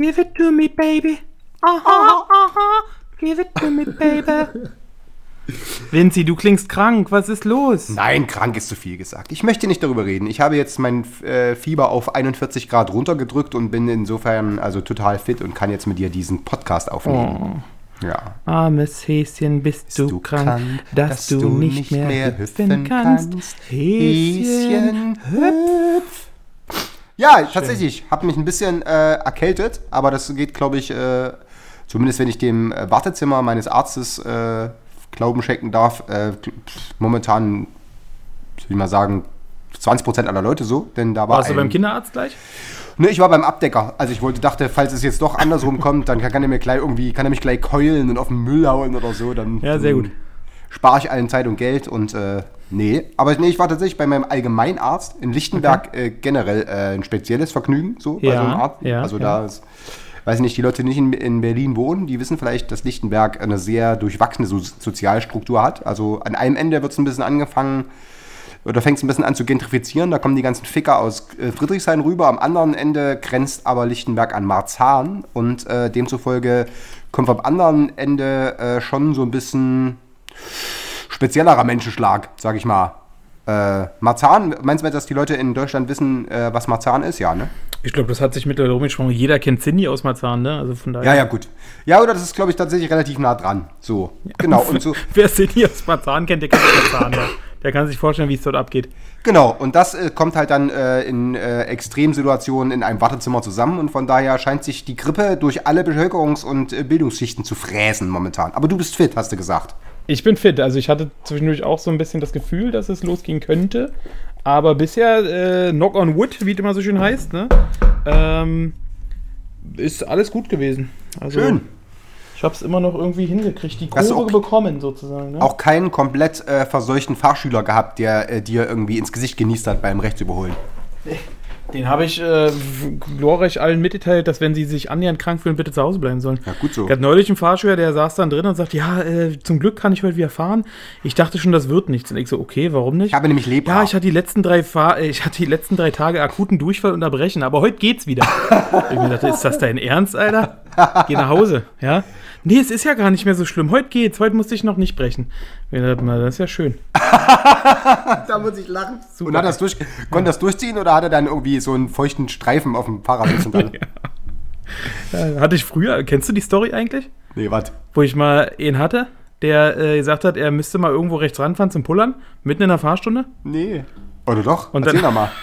Give it to me, baby. Aha, aha. Give it to me, baby. Vinci, du klingst krank. Was ist los? Nein, krank ist zu viel gesagt. Ich möchte nicht darüber reden. Ich habe jetzt mein äh, Fieber auf 41 Grad runtergedrückt und bin insofern also total fit und kann jetzt mit dir diesen Podcast aufnehmen. Ja. Armes Häschen, bist, du, krank, dass, du, nicht, mehr, hüpfen kannst. Häschen, hüpf. Ja, tatsächlich. Habe mich ein bisschen äh, erkältet, aber das geht, glaube ich, äh, zumindest wenn ich dem äh, Wartezimmer meines Arztes äh, Glauben schenken darf, äh, momentan, soll ich mal sagen, 20% aller Leute so, denn da war Warst du ein- beim Kinderarzt gleich? Ne, ich war beim Abdecker. Also ich wollte, dachte, falls es jetzt doch andersrum kommt, dann kann, kann er mir gleich irgendwie, kann er mich gleich keulen und auf den Müll hauen oder so. Dann, Ja, sehr gut. Spare ich allen Zeit und Geld und äh, nee. Aber nee, ich war tatsächlich bei meinem Allgemeinarzt in Lichtenberg äh, generell äh, ein spezielles Vergnügen, so bei Ja, so einem Arzt. ja, also ja. da ist, weiß ich nicht, die Leute, die nicht in, in Berlin wohnen, die wissen vielleicht, dass Lichtenberg eine sehr durchwachsene so Sozialstruktur hat. Also an einem Ende wird es ein bisschen angefangen, oder fängt es ein bisschen an zu gentrifizieren. Da kommen die ganzen Ficker aus äh, Friedrichshain rüber. Am anderen Ende grenzt aber Lichtenberg an Marzahn. Und äh, demzufolge kommt vom anderen Ende äh, schon so ein bisschen speziellerer Menschenschlag, sag ich mal. Äh, Marzahn, meinst du, dass die Leute in Deutschland wissen, äh, was Marzahn ist? Ja, ne? Ich glaube, das hat sich mittlerweile rumgesprochen. Jeder kennt Cindy aus Marzahn, ne? Also von daher. Ja, ja, gut. Ja, oder das ist, glaube ich, tatsächlich relativ nah dran. So, genau. Und so, Wer Cindy aus Marzahn kennt, der kennt Marzahn. Der, der kann sich vorstellen, wie es dort abgeht. Genau, und das äh, kommt halt dann äh, in äh, Extremsituationen in einem Wartezimmer zusammen und von daher scheint sich die Grippe durch alle Bevölkerungs- und äh, Bildungsschichten zu fräsen momentan. Aber du bist fit, hast du gesagt. Ich bin fit. Also ich hatte zwischendurch auch so ein bisschen das Gefühl, dass es losgehen könnte. Aber bisher, äh, knock on wood, wie es immer so schön heißt, ne? Ähm, ist alles gut gewesen. Also, Schön. Ich habe es immer noch irgendwie hingekriegt, die Kurve auch- bekommen sozusagen. Ne? Auch keinen komplett äh, verseuchten Fahrschüler gehabt, der äh, dir irgendwie ins Gesicht genießt hat beim Rechtsüberholen. Den habe ich äh, glorreich allen mitgeteilt, dass wenn sie sich annähernd krank fühlen, bitte zu Hause bleiben sollen. Ja, gut so. Ich hatte neulich einen Fahrschüler, der saß dann drin und sagt, ja, äh, zum Glück kann ich heute wieder fahren. Ich dachte schon, das wird nichts. Und ich so, okay, warum nicht? Ich habe nämlich Lepra. Ja, ich hatte die letzten drei Fahr äh, ich hatte die letzten drei Tage akuten Durchfall und Erbrechen, aber heute geht's wieder. ich mir dachte, ist das dein Ernst, Alter? Geh nach Hause, ja? Nee, es ist ja gar nicht mehr so schlimm. Heute geht's, heute musste ich noch nicht brechen. Mal, das ist ja schön. da muss ich lachen. Und hat das durch, konnte das durchziehen oder hat er dann irgendwie so einen feuchten Streifen auf dem Fahrrad? Dann? Äh, hatte ich früher, kennst du die Story eigentlich? Nee, was? Wo ich mal ihn hatte, der äh, gesagt hat, er müsste mal irgendwo rechts ranfahren zum Pullern, mitten in der Fahrstunde. Nee. Oder doch? Und Erzähl dann- doch mal.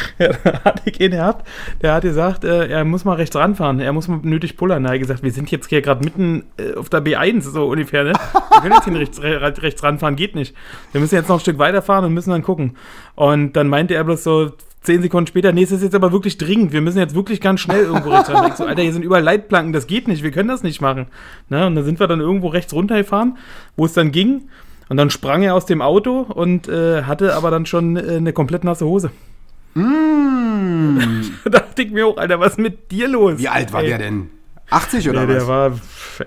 Ja, da hatte ich ihn gehabt, der hat gesagt, äh, er muss mal rechts ranfahren, er muss mal nötig pullern. Da hat er gesagt, wir sind jetzt hier gerade mitten äh, auf der B1, so ungefähr, ne? Wir können jetzt hier rechts, re- rechts ranfahren, geht nicht. Wir müssen jetzt noch ein Stück weiterfahren und müssen dann gucken. Und dann meinte er bloß so zehn Sekunden später, nee, es ist jetzt aber wirklich dringend, wir müssen jetzt wirklich ganz schnell irgendwo rechts ran. Ich so, Alter, hier sind überall Leitplanken, das geht nicht, wir können das nicht machen. Ne? Und dann sind wir dann irgendwo rechts runtergefahren, wo es dann ging. Und dann sprang er aus dem Auto und äh, hatte aber dann schon äh, eine komplett nasse Hose. Da dachte ich mir auch, Alter, was ist mit dir los? Wie alt war Ey, der denn? 80 oder Der, was? der war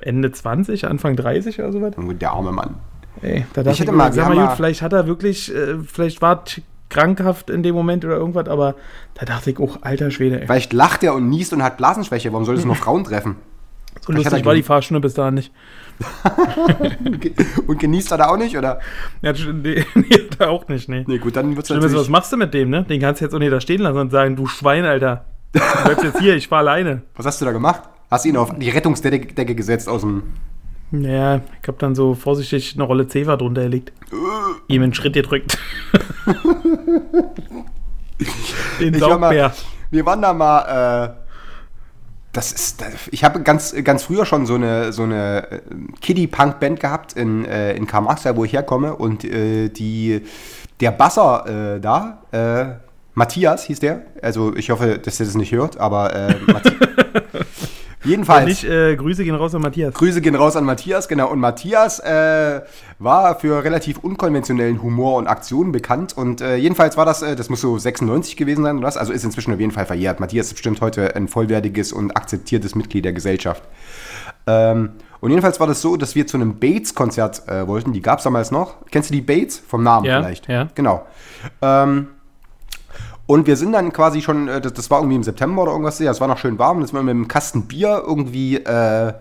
Ende 20, Anfang 30 oder so was. Der arme Mann. Ey, da dachte ich, hätte mir, mal- sag mal, gut, vielleicht hat er wirklich, äh, vielleicht war krankhaft in dem Moment oder irgendwas, aber da dachte ich, oh, alter Schwede, ey. Vielleicht lacht er und niest und hat Blasenschwäche. Warum soll das nur Frauen treffen? So vielleicht lustig war die Fahrstunde bis dahin nicht. Und genießt er da auch nicht, oder? Ja, nee, nee, da auch nicht, nee. Nee, gut, dann wird's Schlimm ist, was natürlich... machst du mit dem, ne? Den kannst du jetzt auch nicht da stehen lassen und sagen, du Schwein, Alter. Du bleibst jetzt hier, ich fahr alleine. Was hast du da gemacht? Hast du ihn auf die Rettungsdecke Decke gesetzt aus dem... Naja, ich hab dann so vorsichtig eine Rolle Zewa drunter gelegt. Ihm einen Schritt gedrückt. Den Ich war Saugbär. wir waren da mal... Äh, das ist... Ich habe ganz, ganz früher schon so eine, so eine äh, Kiddie-Punk-Band gehabt in, äh, in Karl Marx, da wo ich herkomme. Und äh, die, der Basser äh, da... Äh, Matthias hieß der. Also ich hoffe, dass er das nicht hört, aber äh, Matthias. Jedenfalls. Nicht, äh, Grüße gehen raus an Matthias. Grüße gehen raus an Matthias, genau. Und Matthias äh, war für relativ unkonventionellen Humor und Aktionen bekannt. Und äh, jedenfalls war das, äh, das muss so 96 gewesen sein oder was? Also ist inzwischen auf jeden Fall verjährt. Matthias ist bestimmt heute ein vollwertiges und akzeptiertes Mitglied der Gesellschaft. Ähm, und jedenfalls war das so, dass wir zu einem Bates-Konzert äh, wollten. Die gab es damals noch. Kennst du die Bates? Vom Namen Ja, vielleicht. ja. Genau. Ähm, und wir sind dann quasi schon, äh, das, das war irgendwie im September oder irgendwas, ja, es war noch schön warm, das war mit einem Kasten Bier irgendwie, äh,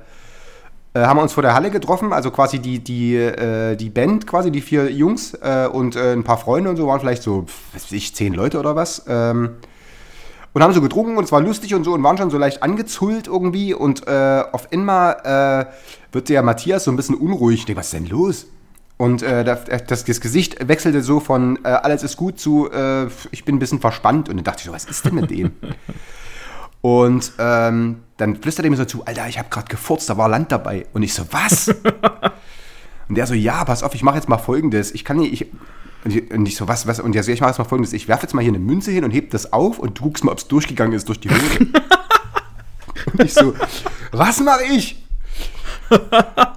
äh, haben wir uns vor der Halle getroffen, also quasi die, die, äh, die Band, quasi die vier Jungs äh, und äh, ein paar Freunde und so, waren vielleicht so, weiß ich, zehn Leute oder was. Ähm, und haben so getrunken und es war lustig und so und waren schon so leicht angezullt irgendwie und äh, auf einmal äh, wird der Matthias so ein bisschen unruhig. Ich denke, was ist denn los? Und äh, das, das, das Gesicht wechselte so von äh, alles ist gut zu äh, ich bin ein bisschen verspannt und dann dachte ich so, was ist denn mit dem? und ähm, dann flüsterte er mir so zu, Alter, ich habe gerade gefurzt, da war Land dabei. Und ich so, was? und der so, ja, pass auf, ich mache jetzt mal folgendes. Ich kann nicht, ich, und ich, und ich so, was, was? Und der so, ich mache jetzt mal folgendes. Ich werfe jetzt mal hier eine Münze hin und heb das auf und guckst mal, ob es durchgegangen ist durch die Hose. und ich so, was mache ich?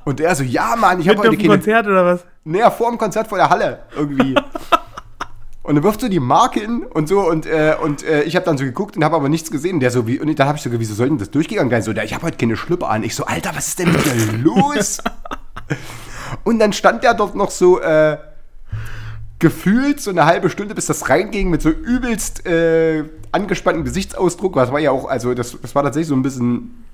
Und der so, ja, Mann, ich habe heute keine Konzert oder was? Naja, vor dem Konzert vor der Halle irgendwie. und dann wirft so die Marke hin und so und, äh, und äh, ich habe dann so geguckt und habe aber nichts gesehen. Und der so, wie, und dann habe ich so, wieso soll denn das durchgegangen sein? So, der, ich habe heute keine Schlüpper an. Ich so, Alter, was ist denn mit dir los? und dann stand der dort noch so, äh, gefühlt so eine halbe Stunde, bis das reinging mit so übelst äh, angespanntem Gesichtsausdruck. Das war ja auch, also das, das war tatsächlich so ein bisschen,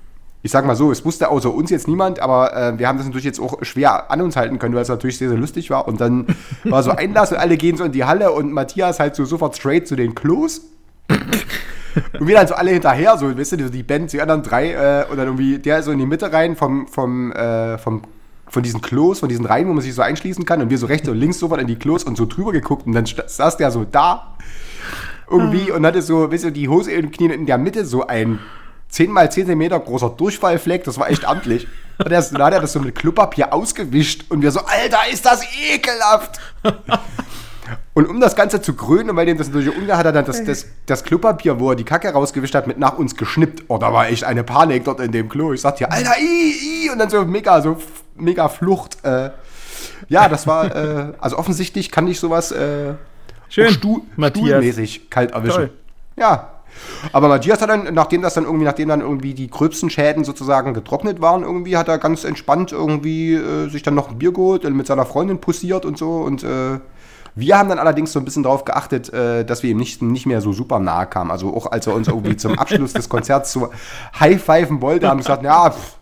ich sag mal so, es wusste außer uns jetzt niemand, aber äh, wir haben das natürlich jetzt auch schwer an uns halten können, weil es natürlich sehr, sehr lustig war. Und dann war so Einlass und alle gehen so in die Halle und Matthias halt so sofort straight zu den Klos. Und wir dann so alle hinterher, so, weißt du, die Band, die anderen drei, äh, und dann irgendwie der so in die Mitte rein vom, vom, äh, vom, von diesen Klos, von diesen Reihen, wo man sich so einschließen kann, und wir so rechts und links sofort in die Klos und so drüber geguckt, und dann saß der so da, irgendwie, und hatte so, weißt du, die Hose in den Knien in der Mitte so ein 10 mal 10 Zentimeter großer Durchfallfleck, das war echt amtlich. Und er, dann hat er das so mit Klopapier ausgewischt, und wir so, Alter, ist das ekelhaft! Und um das Ganze zu krönen, weil dem das natürlich ungeil hat, er dann das, das, das Klopapier, wo er die Kacke rausgewischt hat, mit nach uns geschnippt. Oh, da war echt eine Panik dort in dem Klo. Ich sagte ja, Alter, i, i, und dann so mega, so mega Flucht. Äh, ja, das war, äh, also offensichtlich kann ich sowas äh, Schön, stu Matthias. stuhlmäßig kalt erwischen. Toll. Ja. Aber Matthias hat dann, nachdem das dann irgendwie, nachdem dann irgendwie die gröbsten Schäden sozusagen getrocknet waren, irgendwie hat er ganz entspannt irgendwie äh, sich dann noch ein Bier geholt und mit seiner Freundin pussiert und so. Und äh, wir haben dann allerdings so ein bisschen darauf geachtet, äh, dass wir ihm nicht, nicht mehr so super nahe kamen. Also auch als er uns irgendwie zum Abschluss des Konzerts so high-pfeifen wollte, haben wir gesagt, ja, pff,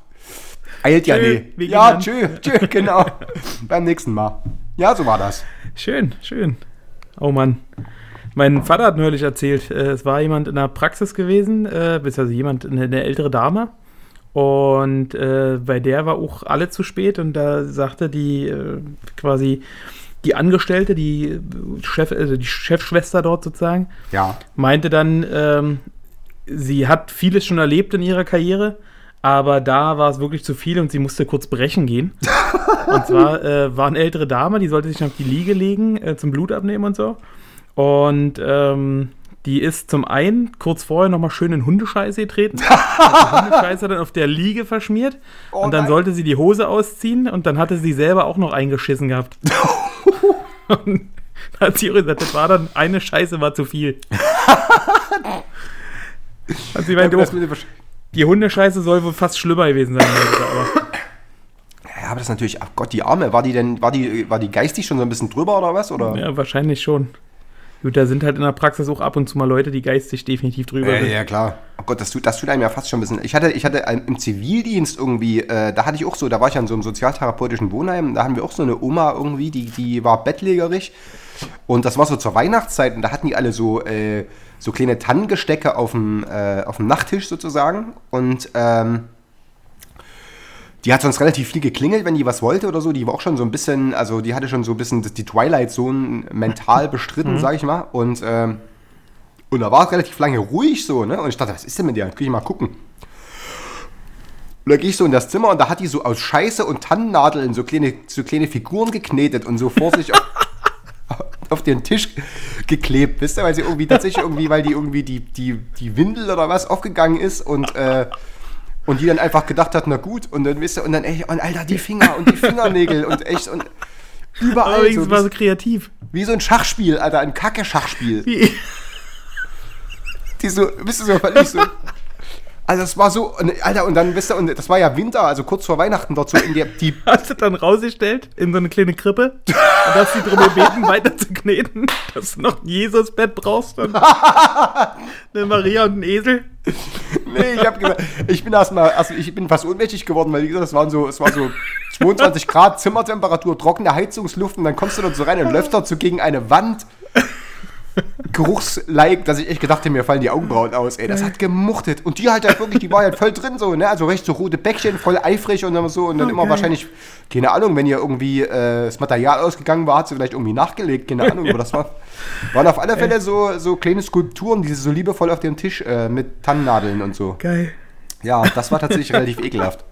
eilt ja Tschö, nee. Ja, tschö, tschö, genau. Beim nächsten Mal. Ja, so war das. Schön, schön. Oh Mann. Mein Vater hat neulich erzählt, äh, es war jemand in der Praxis gewesen, äh, beziehungsweise jemand, eine, eine ältere Dame. Und äh, bei der war auch alle zu spät und da sagte die äh, quasi die Angestellte, die Chef, also die Chefschwester dort sozusagen, Ja. meinte dann, ähm, sie hat vieles schon erlebt in ihrer Karriere, aber da war es wirklich zu viel und sie musste kurz brechen gehen. und zwar äh, war eine ältere Dame, die sollte sich auf die Liege legen äh, zum Blut abnehmen und so. Und ähm, die ist zum einen kurz vorher nochmal schön in Hundescheiße getreten. Hat die Hundescheiße dann auf der Liege verschmiert. Oh und dann nein. sollte sie die Hose ausziehen und dann hatte sie selber auch noch eingeschissen gehabt. und dann hat sie gesagt, das war dann eine Scheiße war zu viel. Und sie meinte, oh, die Hundescheiße soll wohl fast schlimmer gewesen sein. Aber Ja, aber das ist natürlich, ach Gott, die Arme, war die denn, war die, war die geistig schon so ein bisschen drüber oder was? Oder? ja, wahrscheinlich schon. Gut, da sind halt in der Praxis auch ab und zu mal Leute, die geistig definitiv drüber Ja, sind. ja, klar. Oh Gott, das tut, das tut einem ja fast schon ein bisschen. Ich hatte, ich hatte im Zivildienst irgendwie, äh, da hatte ich auch so, da war ich an so einem sozialtherapeutischen Wohnheim, da haben wir auch so eine Oma irgendwie, die, die war bettlägerig. Und das war so zur Weihnachtszeit und da hatten die alle so, äh, so kleine Tannengestecke auf dem, äh, auf dem Nachttisch sozusagen. Und ähm, die hat sonst relativ viel geklingelt, wenn die was wollte oder so. Die war auch schon so ein bisschen, also die hatte schon so ein bisschen die Twilight Zone mental bestritten, sag ich mal. Und ähm, und da war es relativ lange ruhig so, ne? Und ich dachte, was ist denn mit der? Kann ich mal gucken. Und da gehe ich so in das Zimmer und da hat die so aus Scheiße und Tannennadeln so kleine, so kleine Figuren geknetet und so vor sich auf, auf den Tisch geklebt, wisst ihr, weil sie irgendwie tatsächlich irgendwie, weil die irgendwie die, die, die Windel oder was aufgegangen ist und, äh, und die dann einfach gedacht hat, na gut, und dann wisst ihr, und dann, ey, und Alter, die Finger und die Fingernägel und echt und überall. Wenigstens so, war so kreativ. wie so ein Schachspiel, Alter, ein Kacke-Schachspiel. Wie, Die so, wisst ihr, so völlig so. Also es war so, Alter, und dann, wisst ihr, und das war ja Winter, also kurz vor Weihnachten dort so in der, die, hast du dann rausgestellt in so eine kleine Krippe und hast sie drum gebeten, weiter zu kneten, dass du noch ein Jesusbett brauchst und eine Maria und einen Esel. Nee, ich hab gesagt, ich bin erstmal, also ich bin fast ohnmächtig geworden, weil wie gesagt, es waren so, es war so 22 Grad Zimmertemperatur, trockene Heizungsluft und dann kommst du dort so rein und dort so gegen eine Wand. Geruchsleik, dass ich echt gedacht habe, mir fallen die Augenbrauen aus, ey, das hat gemuchtet. Und die halt, halt wirklich, die war halt voll drin so, ne, also recht so rote Bäckchen, voll eifrig und dann so und dann immer wahrscheinlich, keine Ahnung, wenn ihr irgendwie äh, das Material ausgegangen war, hat sie vielleicht irgendwie nachgelegt, keine Ahnung, aber das war, waren auf alle Fälle so, so kleine Skulpturen, die sie so liebevoll auf dem Tisch äh, mit Tannennadeln und so. Geil. Ja, das war tatsächlich relativ ekelhaft.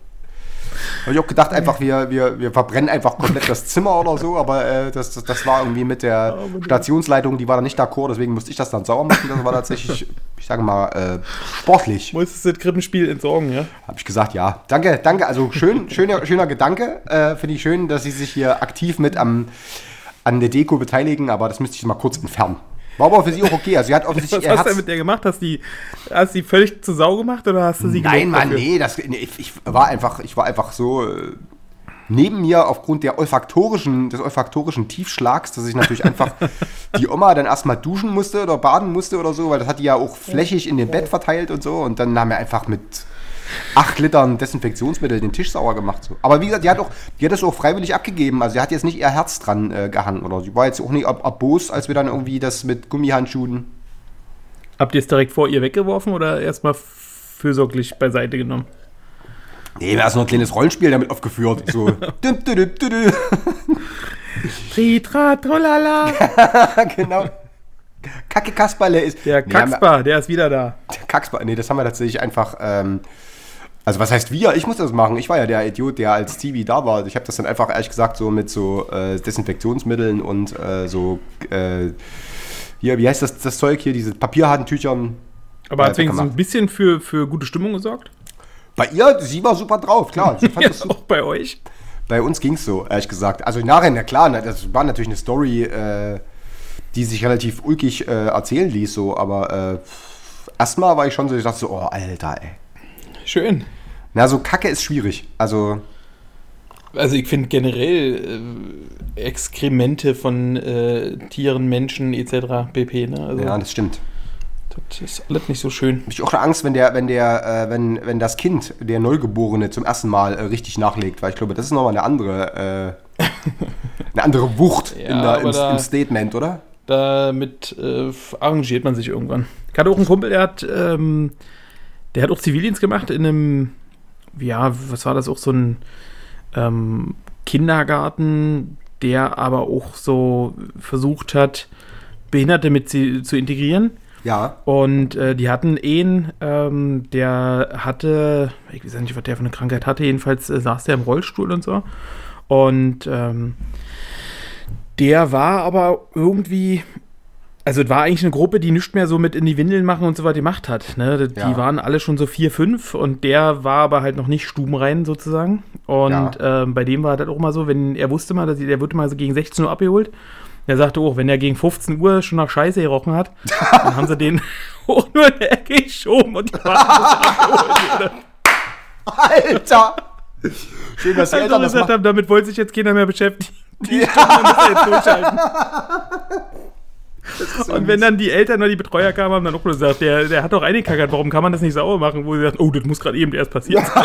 Habe ich auch gedacht, einfach, wir, wir, wir verbrennen einfach komplett das Zimmer oder so, aber äh, das, das, das war irgendwie mit der Stationsleitung, die war da nicht d'accord, deswegen musste ich das dann sauer machen. Das war tatsächlich, ich sage mal, äh, sportlich. Musstest du das Krippenspiel entsorgen, ja? Habe ich gesagt, ja. Danke, danke. Also schön, schöner, schöner Gedanke. Äh, Finde ich schön, dass Sie sich hier aktiv mit am, an der Deko beteiligen, aber das müsste ich mal kurz entfernen. War aber für Sie auch okay. Also sie hat offensichtlich Was hast du denn mit der gemacht? Hast du die, hast die völlig zu Sau gemacht oder hast du sie Nein, Mann, dafür? nee, das, nee ich, ich war einfach, ich war einfach so äh, neben mir aufgrund der olfaktorischen, des olfaktorischen Tiefschlags, dass ich natürlich einfach die Oma dann erstmal duschen musste oder baden musste oder so, weil das hat die ja auch flächig in dem Bett verteilt und so und dann haben wir einfach mit acht Litern Desinfektionsmittel den Tisch sauer gemacht. So. Aber wie gesagt, die hat, auch, die hat das auch freiwillig abgegeben. Also sie hat jetzt nicht ihr Herz dran äh, gehangen oder sie war jetzt auch nicht ab, erbost, als wir dann irgendwie das mit Gummihandschuhen Habt ihr es direkt vor ihr weggeworfen oder erstmal fürsorglich beiseite genommen? Nee, wir haben so ein kleines Rollenspiel damit aufgeführt. So. Düm, dü, dü, dü, dü. Tritra, trolala. genau. Kacke Kasperle ist. Der Nee, Kaxper, der ist wieder da. der Kaxper. Nee, das haben wir tatsächlich einfach. Ähm, also, was heißt wir? Ich muss das machen. Ich war ja der Idiot, der als TV da war. Ich habe das dann einfach, ehrlich gesagt, so mit so äh, Desinfektionsmitteln und äh, so. Äh, hier, wie heißt das, das Zeug hier? Diese Papierhandtüchern. Aber Ja, hat wenigstens ein bisschen für, für gute Stimmung gesorgt? Bei ihr, sie war super drauf, klar. Sie fand Ja, das super. auch bei euch. Bei uns ging es so, ehrlich gesagt. Also nachher, na klar, na, das war natürlich eine Story, äh, die sich relativ ulkig äh, erzählen ließ, so, aber äh, erstmal war ich schon so, ich dachte so, oh, Alter, ey. Schön. Na, so Kacke ist schwierig. Also, Also ich finde generell äh, Exkremente von äh, Tieren, Menschen etc. pp. Ne? Also ja, das stimmt. das ist alles nicht so schön. Hab ich auch Angst, wenn der, wenn der, äh, wenn, wenn das Kind, der Neugeborene, zum ersten Mal äh, richtig nachlegt, weil ich glaube, das ist nochmal eine andere, äh, eine andere Wucht Ja, in der, im, da- im Statement, oder? Damit äh, arrangiert man sich irgendwann. Ich hatte auch einen Kumpel, der hat, ähm, der hat auch Zivildienst gemacht in einem, ja, was war das, auch so ein ähm, Kindergarten, der aber auch so versucht hat, Behinderte mit sie zu integrieren. Ja. Und äh, die hatten einen, ähm, der hatte, ich weiß nicht, was der für eine Krankheit hatte, jedenfalls äh, saß der im Rollstuhl und so. Und ähm, der war aber irgendwie, also es war eigentlich eine Gruppe, die nichts mehr so mit in die Windeln machen und so was gemacht hat. Ne? Die Ja. waren alle schon so vier, fünf und der war aber halt noch nicht stubenrein sozusagen. Und ähm, bei dem war das auch mal so, wenn er wusste mal, dass der wurde mal so gegen 16 Uhr abgeholt. Der sagte auch, wenn er gegen 15 Uhr schon nach Scheiße gerochen hat, dann haben sie den auch nur in der Ecke geschoben und die waren. Alter! Schön, dass die Also Eltern das gesagt haben, damit wollte sich jetzt keiner mehr beschäftigen. Die Stunden müssen wir jetzt durchhalten. Und wenn dann die Eltern oder die Betreuer kamen, haben dann auch gesagt, der, der hat doch eingekackert, warum kann man das nicht sauber machen? Wo sie sagt, oh, das muss gerade eben erst passieren sein.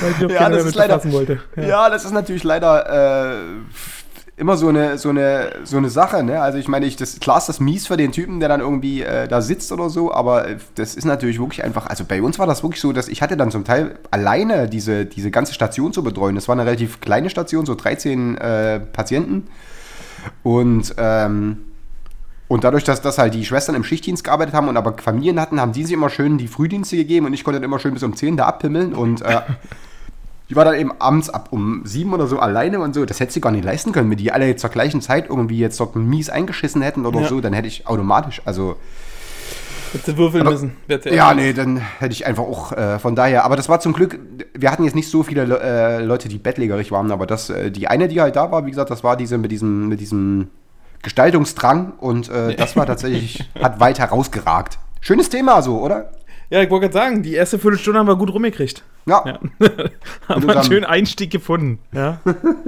Weil auch Ja, das ist leider- wollte. Ja. das ist natürlich leider äh, immer so eine, so, eine, so eine Sache. Ne? Also ich meine, ich, das, klar ist das mies für den Typen, der dann irgendwie äh, da sitzt oder so, aber äh, das ist natürlich wirklich einfach, also bei uns war das wirklich so, dass ich hatte dann zum Teil alleine diese, diese ganze Station zu betreuen. Das war eine relativ kleine Station, so 13 äh, Patienten. Und ähm, und dadurch, dass das halt die Schwestern im Schichtdienst gearbeitet haben und aber Familien hatten, haben die sich immer schön die Frühdienste gegeben und ich konnte dann immer schön bis um 10 da abpimmeln und äh, die war dann eben abends ab um sieben oder so alleine und so. Das hätte sie gar nicht leisten können. Wenn die alle zur gleichen Zeit irgendwie jetzt dort mies eingeschissen hätten oder Ja. so, dann hätte ich automatisch, also Hätte würfeln Aber- müssen. Zuerst- ja, nee, dann hätte ich einfach auch äh, von daher. Aber das war zum Glück, wir hatten jetzt nicht so viele Le äh, Leute, die bettlägerig waren, aber das, äh, die eine, die halt da war, wie gesagt, das war diese mit diesem, mit diesem Gestaltungsdrang und äh, das war tatsächlich, hat weit herausgeragt. Schönes Thema so, oder? Ja, ich wollte gerade sagen, die erste Viertelstunde haben wir gut rumgekriegt. Ja. Ja. haben wir einen schönen Einstieg gefunden. Ja.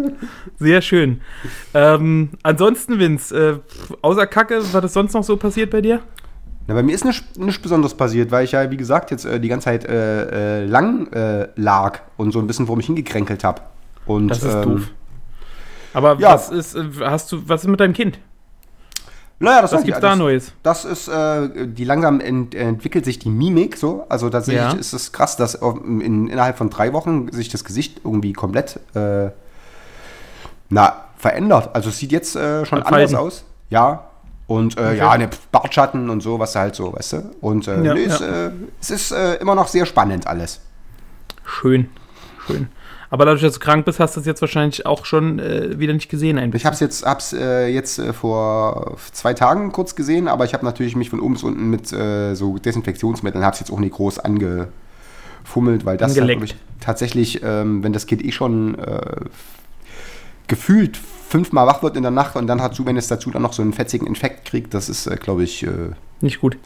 Sehr schön. Ähm, ansonsten, Vince, äh, außer Kacke, was ist sonst noch so passiert bei dir? Na, bei mir ist nicht, nicht Besonderes passiert, weil ich ja, wie gesagt, jetzt äh, die ganze Zeit äh, äh, lang äh, lag und so ein bisschen vor mich hingekränkelt habe. Und, Das ist ähm, doof. Aber ja. was ist, äh, hast du, was ist mit deinem Kind? Naja, das Was gibt's da Neues? Das ist, äh, die langsam ent, entwickelt sich die Mimik so. Also tatsächlich Ja. ist es krass, dass in, innerhalb von drei Wochen sich das Gesicht irgendwie komplett äh, na, verändert. Also es sieht jetzt äh, schon Hat anders aus. Ja. Und äh, ja, ne Bartschatten und so, was halt so, weißt du. Und äh, Ja, nee, es, ja. äh, es ist immer noch sehr spannend alles. Schön. Schön. Aber dadurch, dass du krank bist, hast du es jetzt wahrscheinlich auch schon äh, wieder nicht gesehen. Ein Ich habe es jetzt, hab's, äh, jetzt äh, vor zwei Tagen kurz gesehen, aber ich habe natürlich mich von oben bis unten mit äh, so Desinfektionsmitteln, habe es jetzt auch nicht groß angefummelt, weil das hat, ich, tatsächlich, ähm, wenn das Kind eh schon äh, gefühlt fünfmal wach wird in der Nacht und dann dazu, wenn es dazu dann noch so einen fetzigen Infekt kriegt, das ist, äh, glaube ich, Nicht gut.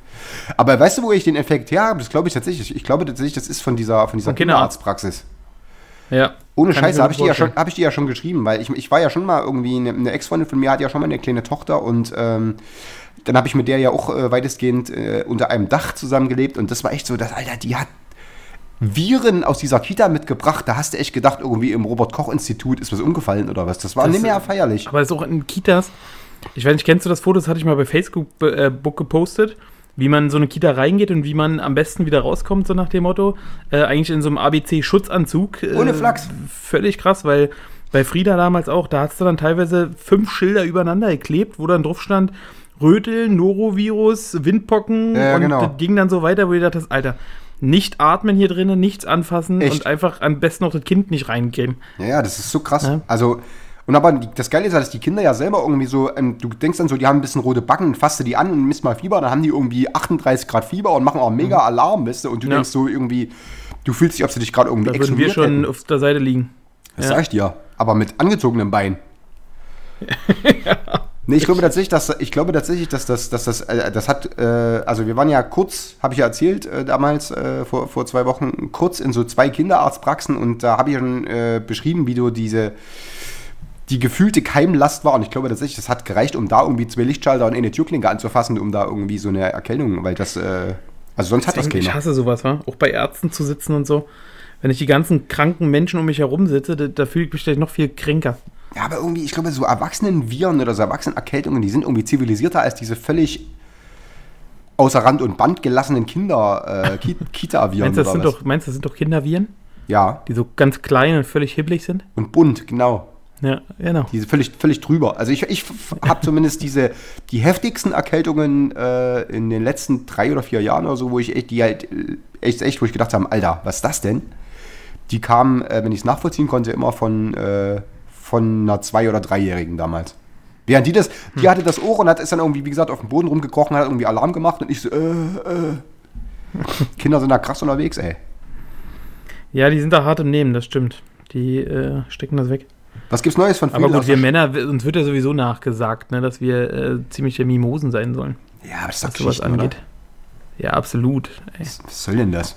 aber weißt du, wo ich den Infekt her habe? Das glaube ich tatsächlich. Ich glaube tatsächlich, das ist von dieser, von dieser Vom Kinderarzt. Ja. Ohne Scheiße, habe ich, dir ja schon- hab ich dir ja schon geschrieben, weil ich, ich war ja schon mal irgendwie, eine, eine Ex-Freundin von mir hat ja schon mal eine kleine Tochter und ähm, dann habe ich mit der ja auch äh, weitestgehend äh, unter einem Dach zusammengelebt und das war echt so, dass, Alter, die hat Viren aus dieser Kita mitgebracht, da hast du echt gedacht, irgendwie im Robert-Koch-Institut ist was umgefallen oder was. Das war Das- nicht mehr feierlich. Aber es ist auch in Kitas. Ich weiß nicht, kennst du das Foto? Das hatte ich mal bei Facebook äh, Book gepostet, wie man so eine Kita reingeht und wie man am besten wieder rauskommt, so nach dem Motto. Äh, eigentlich in so einem ABC-Schutzanzug. Äh, Ohne Flachs. Völlig krass, weil bei Frieda damals auch, da hast du dann teilweise fünf Schilder übereinander geklebt, wo dann drauf stand, Rötel, Norovirus, Windpocken Ja, und genau. das ging dann so weiter, wo du dachtest, Alter, nicht atmen hier drinnen, nichts anfassen Echt? und einfach am besten noch das Kind nicht reingehen. Ja, ja, das ist so krass. Ja. Also, und aber die- das Geile ist ja, dass die Kinder ja selber irgendwie so, ähm, du denkst dann so, die haben ein bisschen rote Backen fasst du die an und misst mal Fieber, dann haben die irgendwie 38 Grad Fieber und machen auch mega Alarm, weißt du, und du. Ja. denkst so irgendwie, du fühlst dich, ob sie dich gerade irgendwie Da würden wir schon hätten. auf der Seite liegen. Das ja. sag ich dir. Aber mit angezogenem Bein. Nee, ich glaube tatsächlich, dass ich glaube tatsächlich, dass das, dass das, äh, das hat, äh, also wir waren ja kurz, habe ich ja erzählt äh, damals äh, vor, vor zwei Wochen, kurz in so zwei Kinderarztpraxen und da habe ich schon äh, beschrieben, wie du diese die gefühlte Keimlast war und ich glaube tatsächlich, das hat gereicht, um da irgendwie zwei Lichtschalter und eine Türklinke anzufassen, um da irgendwie so eine Erkältung, weil das, äh, also sonst hat das Deswegen, ich keiner. hasse sowas, wa? Auch bei Ärzten zu sitzen und so. Wenn ich die ganzen kranken Menschen um mich herum sitze, da, da fühle ich mich gleich noch viel kränker. Ja, aber irgendwie, ich glaube, so Erwachsenenviren oder so Erwachsenenerkältungen, die sind irgendwie zivilisierter als diese völlig außer Rand und Band gelassenen Kinder, äh, Ki Kita-Viren. Meinst du, das sind doch, meinst, du, das sind doch Kinderviren, Ja, die so ganz klein und völlig hibbelig sind? und bunt, genau. Ja, genau. Die sind völlig, völlig drüber. Also ich, ich habe zumindest diese, die heftigsten Erkältungen äh, in den letzten drei oder vier Jahren oder so, wo ich echt, die halt, äh, echt, echt, wo ich gedacht habe, Alter, was ist das denn? Die kamen, äh, wenn ich es nachvollziehen konnte, immer von, äh, von einer Zwei- oder Dreijährigen damals. Während die das, die Hm. hatte das Ohr und hat ist dann irgendwie, wie gesagt, auf dem Boden rumgekrochen, hat irgendwie Alarm gemacht und ich so, äh, äh. Kinder sind da krass unterwegs, ey. Ja, die sind da hart im Nehmen, das stimmt. Die stecken das weg. Was gibt's Neues von Aber Friedel gut, wir Männer, uns wird ja sowieso nachgesagt, ne, dass wir äh, ziemliche Mimosen sein sollen, Ja, aber das ist doch was sowas angeht. oder? Ja, absolut. Ey, Was soll denn das?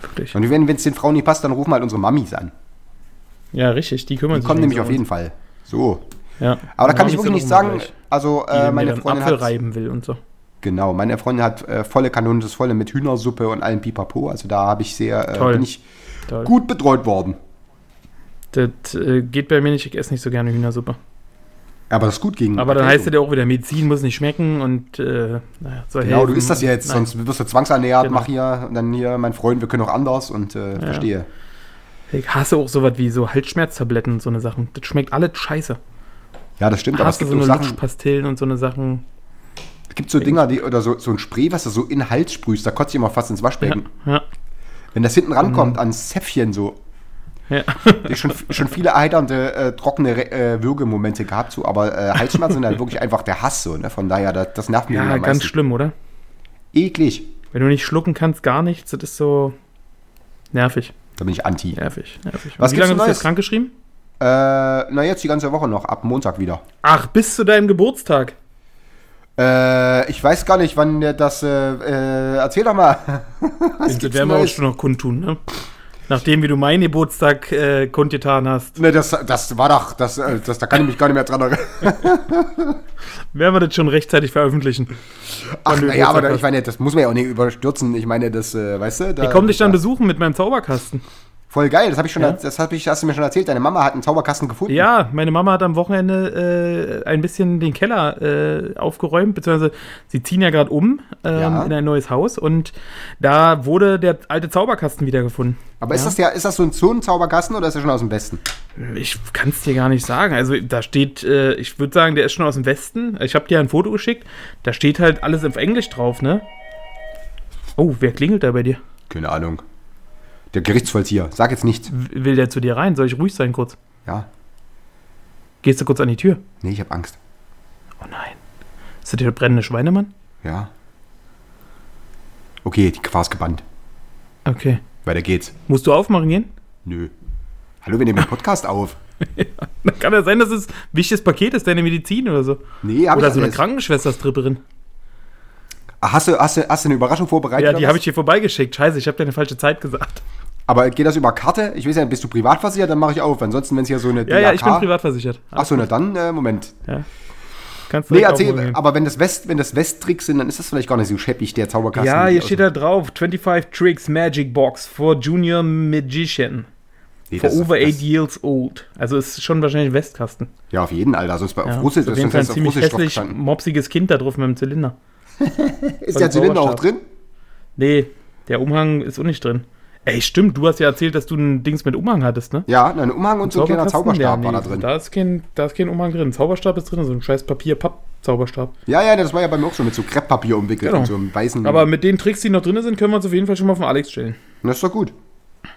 wirklich. Und wenn es den Frauen nicht passt, dann rufen halt unsere Mamis an. Ja, richtig, die kümmern Die sich. kommen nämlich auf jeden. Fall. So. Ja. Aber da kann ich wirklich nicht sagen, also die äh, meine Freundin Apfel hat, reiben will und so. genau, meine Freundin hat äh, volle Kanone, das volle mit Hühnersuppe und allem Pipapo. Also da habe ich sehr, äh, bin ich Toll. gut betreut worden. Das äh, geht bei mir nicht, ich esse nicht so gerne Hühnersuppe. Aber das ist gut gegen Aber dann heißt es Erkältung. ja auch wieder, Medizin muss nicht schmecken und äh, naja, soll Genau, du helfen. isst das ja jetzt, Nein. sonst wirst du zwangsernährt, Genau. mach hier und dann hier, mein Freund, wir können auch anders und äh, verstehe. Ich hasse auch sowas wie so Halsschmerztabletten und so eine Sachen. Das schmeckt alles scheiße. Ja, das stimmt, aber es gibt so eine Sachen, Lutschpastillen und so eine Sachen. es gibt so Dinger, die, oder so, so ein Spray, was du so in den Hals sprühst, da kotzt ich immer fast ins Ja, Waschbecken. ja. Wenn das hinten rankommt Mhm. ans Zäpfchen so, Ja. Ich schon, schon viele erheiternde, äh, trockene äh, Würgemomente gehabt, so, aber äh, Halsschmerzen sind halt wirklich einfach der Hass so, ne? Von daher, das, das nervt mich Ja, ganz meisten. schlimm, oder? Eklig. Wenn du nicht schlucken kannst, gar nichts, das ist so nervig, Da bin ich anti. nervig, nervig. Was Wie lange bist du jetzt krankgeschrieben? Äh, na, jetzt die ganze Woche noch, ab Montag wieder. Ach, bis zu deinem Geburtstag. Äh, ich weiß gar nicht, wann der das, äh, äh, erzähl doch mal. Das werden wir auch schon noch kundtun, ne? Nachdem, wie du meinen Geburtstag äh, kundgetan hast, Ne, das, das war doch, das, äh, das, da kann ich mich gar nicht mehr dran erinnern. werden wir das schon rechtzeitig veröffentlichen. Ach, naja, aber da, ich meine, das muss man ja auch nicht überstürzen. Ich meine, das, äh, weißt du, da, Ich komme dich dann da, besuchen mit meinem Zauberkasten. Voll geil, das habe ich schon, Ja. das habe ich, hast du mir schon erzählt. Deine Mama hat einen Zauberkasten gefunden. Ja, meine Mama hat am Wochenende äh, ein bisschen den Keller äh, aufgeräumt, beziehungsweise sie ziehen ja gerade um ähm, Ja. in ein neues Haus und da wurde der alte Zauberkasten wiedergefunden. Aber ist das der, ist das so ein Zonenzauberkasten oder ist der schon aus dem Westen? Ich kann es dir gar nicht sagen. Also da steht, äh, ich würde sagen, der ist schon aus dem Westen. Ich habe dir ein Foto geschickt. Da steht halt alles auf Englisch drauf, ne? Oh, wer klingelt da bei dir? Keine Ahnung. Der Gerichtsvollzieher. Sag jetzt nichts. Will der zu dir rein? Soll ich ruhig sein kurz? Ja. Gehst du kurz an die Tür? Nee, ich habe Angst. Oh nein. Ist das der brennende Schweinemann? Ja. Okay, die Gefahr ist gebannt. Okay. Weiter geht's. Musst du aufmachen gehen? Nö. Hallo, wir nehmen den Podcast auf. Dann kann ja sein, dass es ein wichtiges Paket ist, deine Medizin oder so. Nee, hab Oder so eine. Krankenschwesterstripperin. Hast du, hast, du, hast du eine Überraschung vorbereitet? Ja, die habe ich dir vorbeigeschickt. Scheiße, ich habe dir eine falsche Zeit gesagt. Aber geht das über Karte? Ich weiß ja, bist du privat versichert, dann mache ich auf. Ansonsten, wenn es hier so eine Ja, ja, ich bin DAK privat versichert. Achso, na dann, äh, Moment. Kannst du Nee, erzähl, aber wenn das West, wenn das Westtricks sind, dann ist das vielleicht gar nicht so scheppig, der Zauberkasten. Ja, hier Also- steht da drauf: 25 Tricks Magic Box for Junior Magician. Nee, For over das- 8 years old. Also ist schon wahrscheinlich ein Westkasten. Ja, auf jeden, Alter. Also ist bei Ja. auf Russisch, auf das jeden ist Fall ein ziemlich hässlich mopsiges Kind da drauf mit dem Zylinder. Ist der Zylinder auch drin? Nee, der Umhang ist auch nicht drin. Ey, stimmt, du hast ja erzählt, dass du ein Dings mit Umhang hattest, ne? Ja, ein Umhang und so ein kleiner? Zauberstab Ja, war da nee, drin. Da ist, kein, da ist kein Umhang drin. Zauberstab ist drin, so ein scheiß Papier-Papp-Zauberstab. Ja, ja, das war ja bei mir auch so mit so Krepppapier umwickelt Genau. und so einem weißen. Aber mit den Tricks, die noch drin sind, können wir uns auf jeden Fall schon mal auf den Alex stellen. das ist doch gut.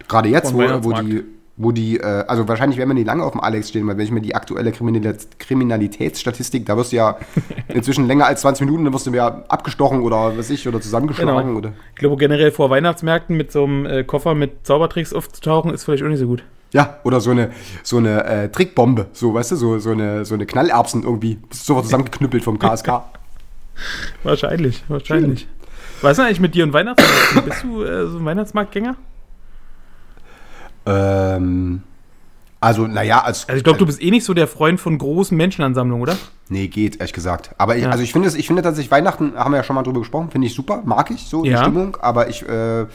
Gerade jetzt, wo, wo die, wo die, äh, also wahrscheinlich werden wir nicht lange auf dem Alex stehen, weil wenn ich mir die aktuelle Kriminalität, Kriminalitätsstatistik, da wirst du ja inzwischen länger als 20 Minuten, dann wirst du ja abgestochen oder was ich, oder zusammengeschlagen Genau. oder. Ich glaube, generell vor Weihnachtsmärkten mit so einem äh, Koffer mit Zaubertricks aufzutauchen, ist vielleicht auch nicht so gut. Ja, oder so eine, so eine äh, Trickbombe, so, weißt du, so, so eine, so eine Knallerbsen irgendwie, sofort zusammengeknüppelt vom KSK. Wahrscheinlich, wahrscheinlich. Was ist denn eigentlich mit dir und Weihnachtsmarkt? Bist du äh, so ein Weihnachtsmarktgänger? Ähm, also, naja, als. Also ich glaube, du bist eh nicht so der Freund von großen Menschenansammlungen, oder? Nee, geht, ehrlich gesagt. Aber ich, Ja. also ich finde es, ich finde tatsächlich Weihnachten, haben wir ja schon mal drüber gesprochen, finde ich super, mag ich so, Ja. die Stimmung, aber ich, äh,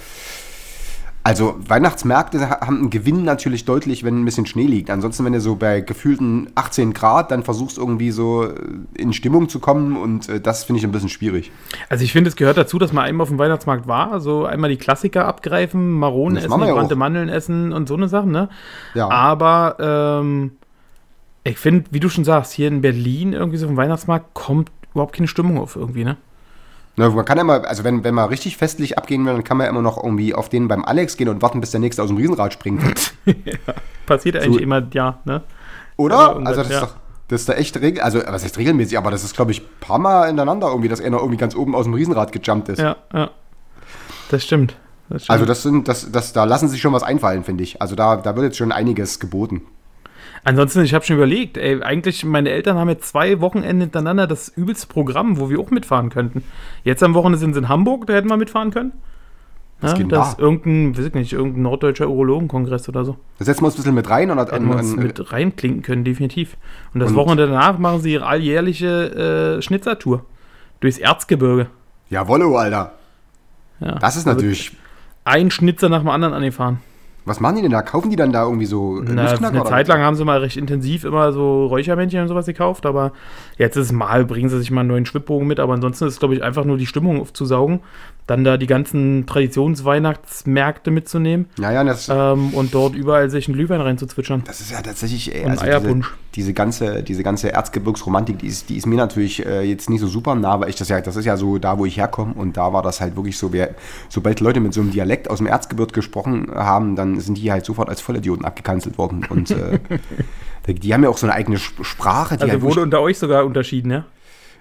also Weihnachtsmärkte ha- haben einen Gewinn natürlich deutlich, wenn ein bisschen Schnee liegt. Ansonsten, wenn du so bei gefühlten 18 Grad dann versuchst irgendwie so äh, in Stimmung zu kommen und äh, das finde ich ein bisschen schwierig. Also ich finde, es gehört dazu, dass man einmal auf dem Weihnachtsmarkt war, so einmal die Klassiker abgreifen, Maronen Das essen, ja gebrannte auch. Mandeln essen und so eine Sachen, ne? Ja. Aber ähm, ich finde, wie du schon sagst, hier in Berlin irgendwie so auf dem Weihnachtsmarkt kommt überhaupt keine Stimmung auf irgendwie, ne? Na, man kann ja mal, also wenn, wenn man richtig festlich abgehen will, dann kann man ja immer noch irgendwie auf den beim Alex gehen und warten, bis der nächste aus dem Riesenrad springt. Passiert eigentlich immer, ja, ne? Oder? Ja, und also das- das ist ja. doch, das ist da echt regel, also was heißt regelmäßig, aber das ist, glaube ich, ein paar Mal hintereinander irgendwie, dass einer irgendwie ganz oben aus dem Riesenrad gejumpt ist. Ja, ja. Das stimmt. Das stimmt. Also das sind, das, das, da lassen sich schon was einfallen, finde ich. Also da, da wird jetzt schon einiges geboten. Ansonsten, ich habe schon überlegt, ey, eigentlich, meine Eltern haben jetzt zwei Wochenende hintereinander das übelste Programm, wo wir auch mitfahren könnten. Jetzt am Wochenende sind sie in Hamburg, da hätten wir mitfahren können. Ja, das ist da? irgendein, weiß ich nicht, irgendein norddeutscher Urologenkongress oder so. Da setzen wir uns ein bisschen mit rein und, Hätten wir uns mit reinklinken können, definitiv. Und das Und- Wochenende danach machen sie ihre alljährliche äh, Schnitzertour durchs Erzgebirge. Jawollo, Alter. Ja. Das ist natürlich. Ein Schnitzer nach dem anderen angefahren. Was machen die denn da? Kaufen die dann da irgendwie so äh, Na, Nussknacker eine oder Zeit lang haben sie mal recht intensiv immer so Räuchermännchen und sowas gekauft, aber jetzt ist es mal, bringen sie sich mal einen neuen Schwibbogen mit, aber ansonsten ist es, glaube ich, einfach nur die Stimmung aufzusaugen. dann da die ganzen Traditionsweihnachtsmärkte mitzunehmen Ja, ja, das, ähm, und dort überall sich einen Glühwein reinzuzwitschern. das ist ja tatsächlich, ey, Und also diese, diese ganze, diese ganze Erzgebirgsromantik, die ist, die ist mir natürlich äh, jetzt nicht so super nah, weil ich das ja, das ist ja so da, wo ich herkomme und da war das halt wirklich so, wer, sobald Leute mit so einem Dialekt aus dem Erzgebirge gesprochen haben, dann sind die halt sofort als Vollidioten abgekanzelt worden und äh, die, haben ja auch so eine eigene Sp- Sprache, die Also halt wurde unter euch sogar unterschieden, ja?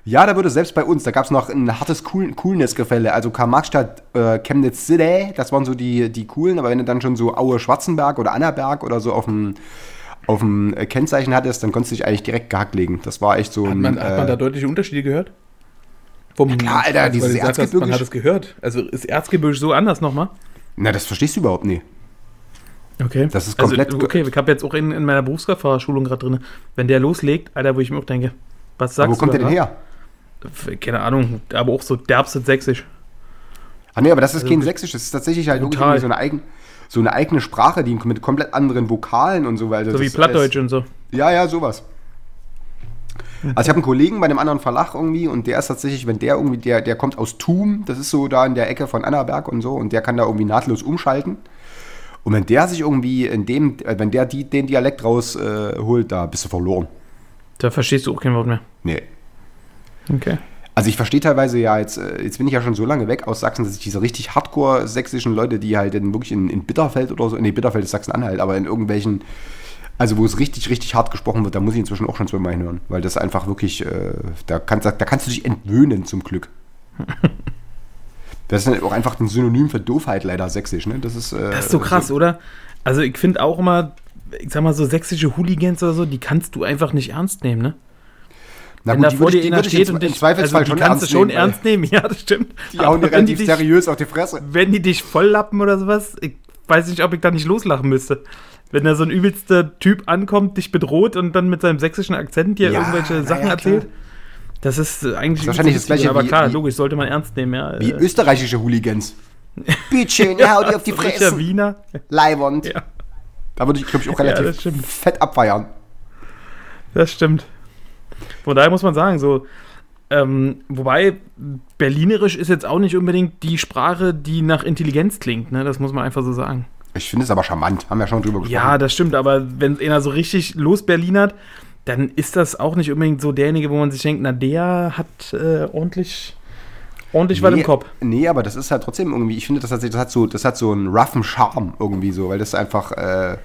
ja, da würde selbst bei uns, da gab es noch ein hartes cool Coolness-Gefälle, also Karl-Marx-Stadt, äh, Chemnitz City, das waren so die, die coolen, aber wenn du dann schon so Aue-Schwarzenberg oder Annaberg oder so auf dem auf dem äh, Kennzeichen hattest, dann konntest du dich eigentlich direkt gehackt legen. Das war echt so Hat ein. man, hat man äh, da deutliche Unterschiede gehört? Vom, klar, Alter, dieses hast, Man hat es gehört. Also ist Erzgebirge so anders nochmal? na, das verstehst du überhaupt nicht. Okay. Das ist komplett- Also, okay, ich habe jetzt auch in, in meiner Berufskraftfahrerschulung gerade drin. Wenn der loslegt, Alter, wo ich mir auch denke, was sagst Aber wo kommt du der denn her? Keine Ahnung, aber auch so derbstes Sächsisch. Ah, nee, aber das ist Also kein Sächsisch, das ist tatsächlich halt so eine, eigen, so eine eigene Sprache, die mit komplett anderen Vokalen und so weiter. So wie das ist Plattdeutsch und so. Ja, ja, sowas. Also ich habe einen Kollegen bei einem anderen Verlag irgendwie und der ist tatsächlich, wenn der irgendwie, der, der kommt aus Thum, das ist so da in der Ecke von Annaberg und so und der kann da irgendwie nahtlos umschalten. Und wenn der sich irgendwie in dem, äh, wenn der die, den Dialekt rausholt, äh, da bist du verloren. Da verstehst du auch kein Wort mehr. Nee. Okay. Also ich verstehe teilweise ja, jetzt, äh, jetzt bin ich ja schon so lange weg aus Sachsen, dass ich diese richtig hardcore sächsischen Leute, die halt in, wirklich in, in Bitterfeld oder so, nee, Bitterfeld ist Sachsen-Anhalt, aber in irgendwelchen, also wo es richtig, richtig hart gesprochen wird, da muss ich inzwischen auch schon zweimal hinhören, weil das einfach wirklich, äh, da, kannst, da kannst du dich entwöhnen zum Glück. Das ist auch einfach ein Synonym für Doofheit leider sächsisch, ne? Das ist, äh, Das ist so krass, oder? Also ich finde auch immer, ich sag mal so sächsische Hooligans oder so, die kannst du einfach nicht ernst nehmen, ne? Na Wenn gut, da die vor dir einer steht und im Zweifelsfall also schon kannst ernst du schon nehmen, ernst nehmen, ja, das stimmt. Die hauen dir relativ dich, seriös auf die Fresse. Wenn die dich volllappen oder sowas, ich weiß nicht, ob ich da nicht loslachen müsste. Wenn da so ein übelster Typ ankommt, dich bedroht und dann mit seinem sächsischen Akzent dir Ja, irgendwelche Sachen ja, erzählt. klar. Das ist äh, eigentlich Das wahrscheinlich das Gleiche aber wie- klar, wie- logisch, sollte man ernst nehmen, ja. Wie Äh, österreichische Hooligans. Bütchen, ja, hau dir auf die Fresse. Wiener. Leibwand. Ja, Da würde ich, glaube ich, auch Ja, relativ das stimmt. fett abfeiern. das stimmt. Von daher muss man sagen, so, ähm, wobei Berlinerisch ist jetzt auch nicht unbedingt die Sprache, die nach Intelligenz klingt, ne? Das muss man einfach so sagen. Ich finde es aber charmant. Haben wir schon drüber gesprochen. Ja, das stimmt, aber wenn einer so richtig losberlinert, dann ist das auch nicht unbedingt so derjenige, wo man sich denkt, na, der hat äh, ordentlich, ordentlich was im Kopf. Nee, aber das ist halt trotzdem irgendwie, ich finde, das hat, das hat, so, das hat so einen roughen Charme irgendwie so, weil das einfach, äh,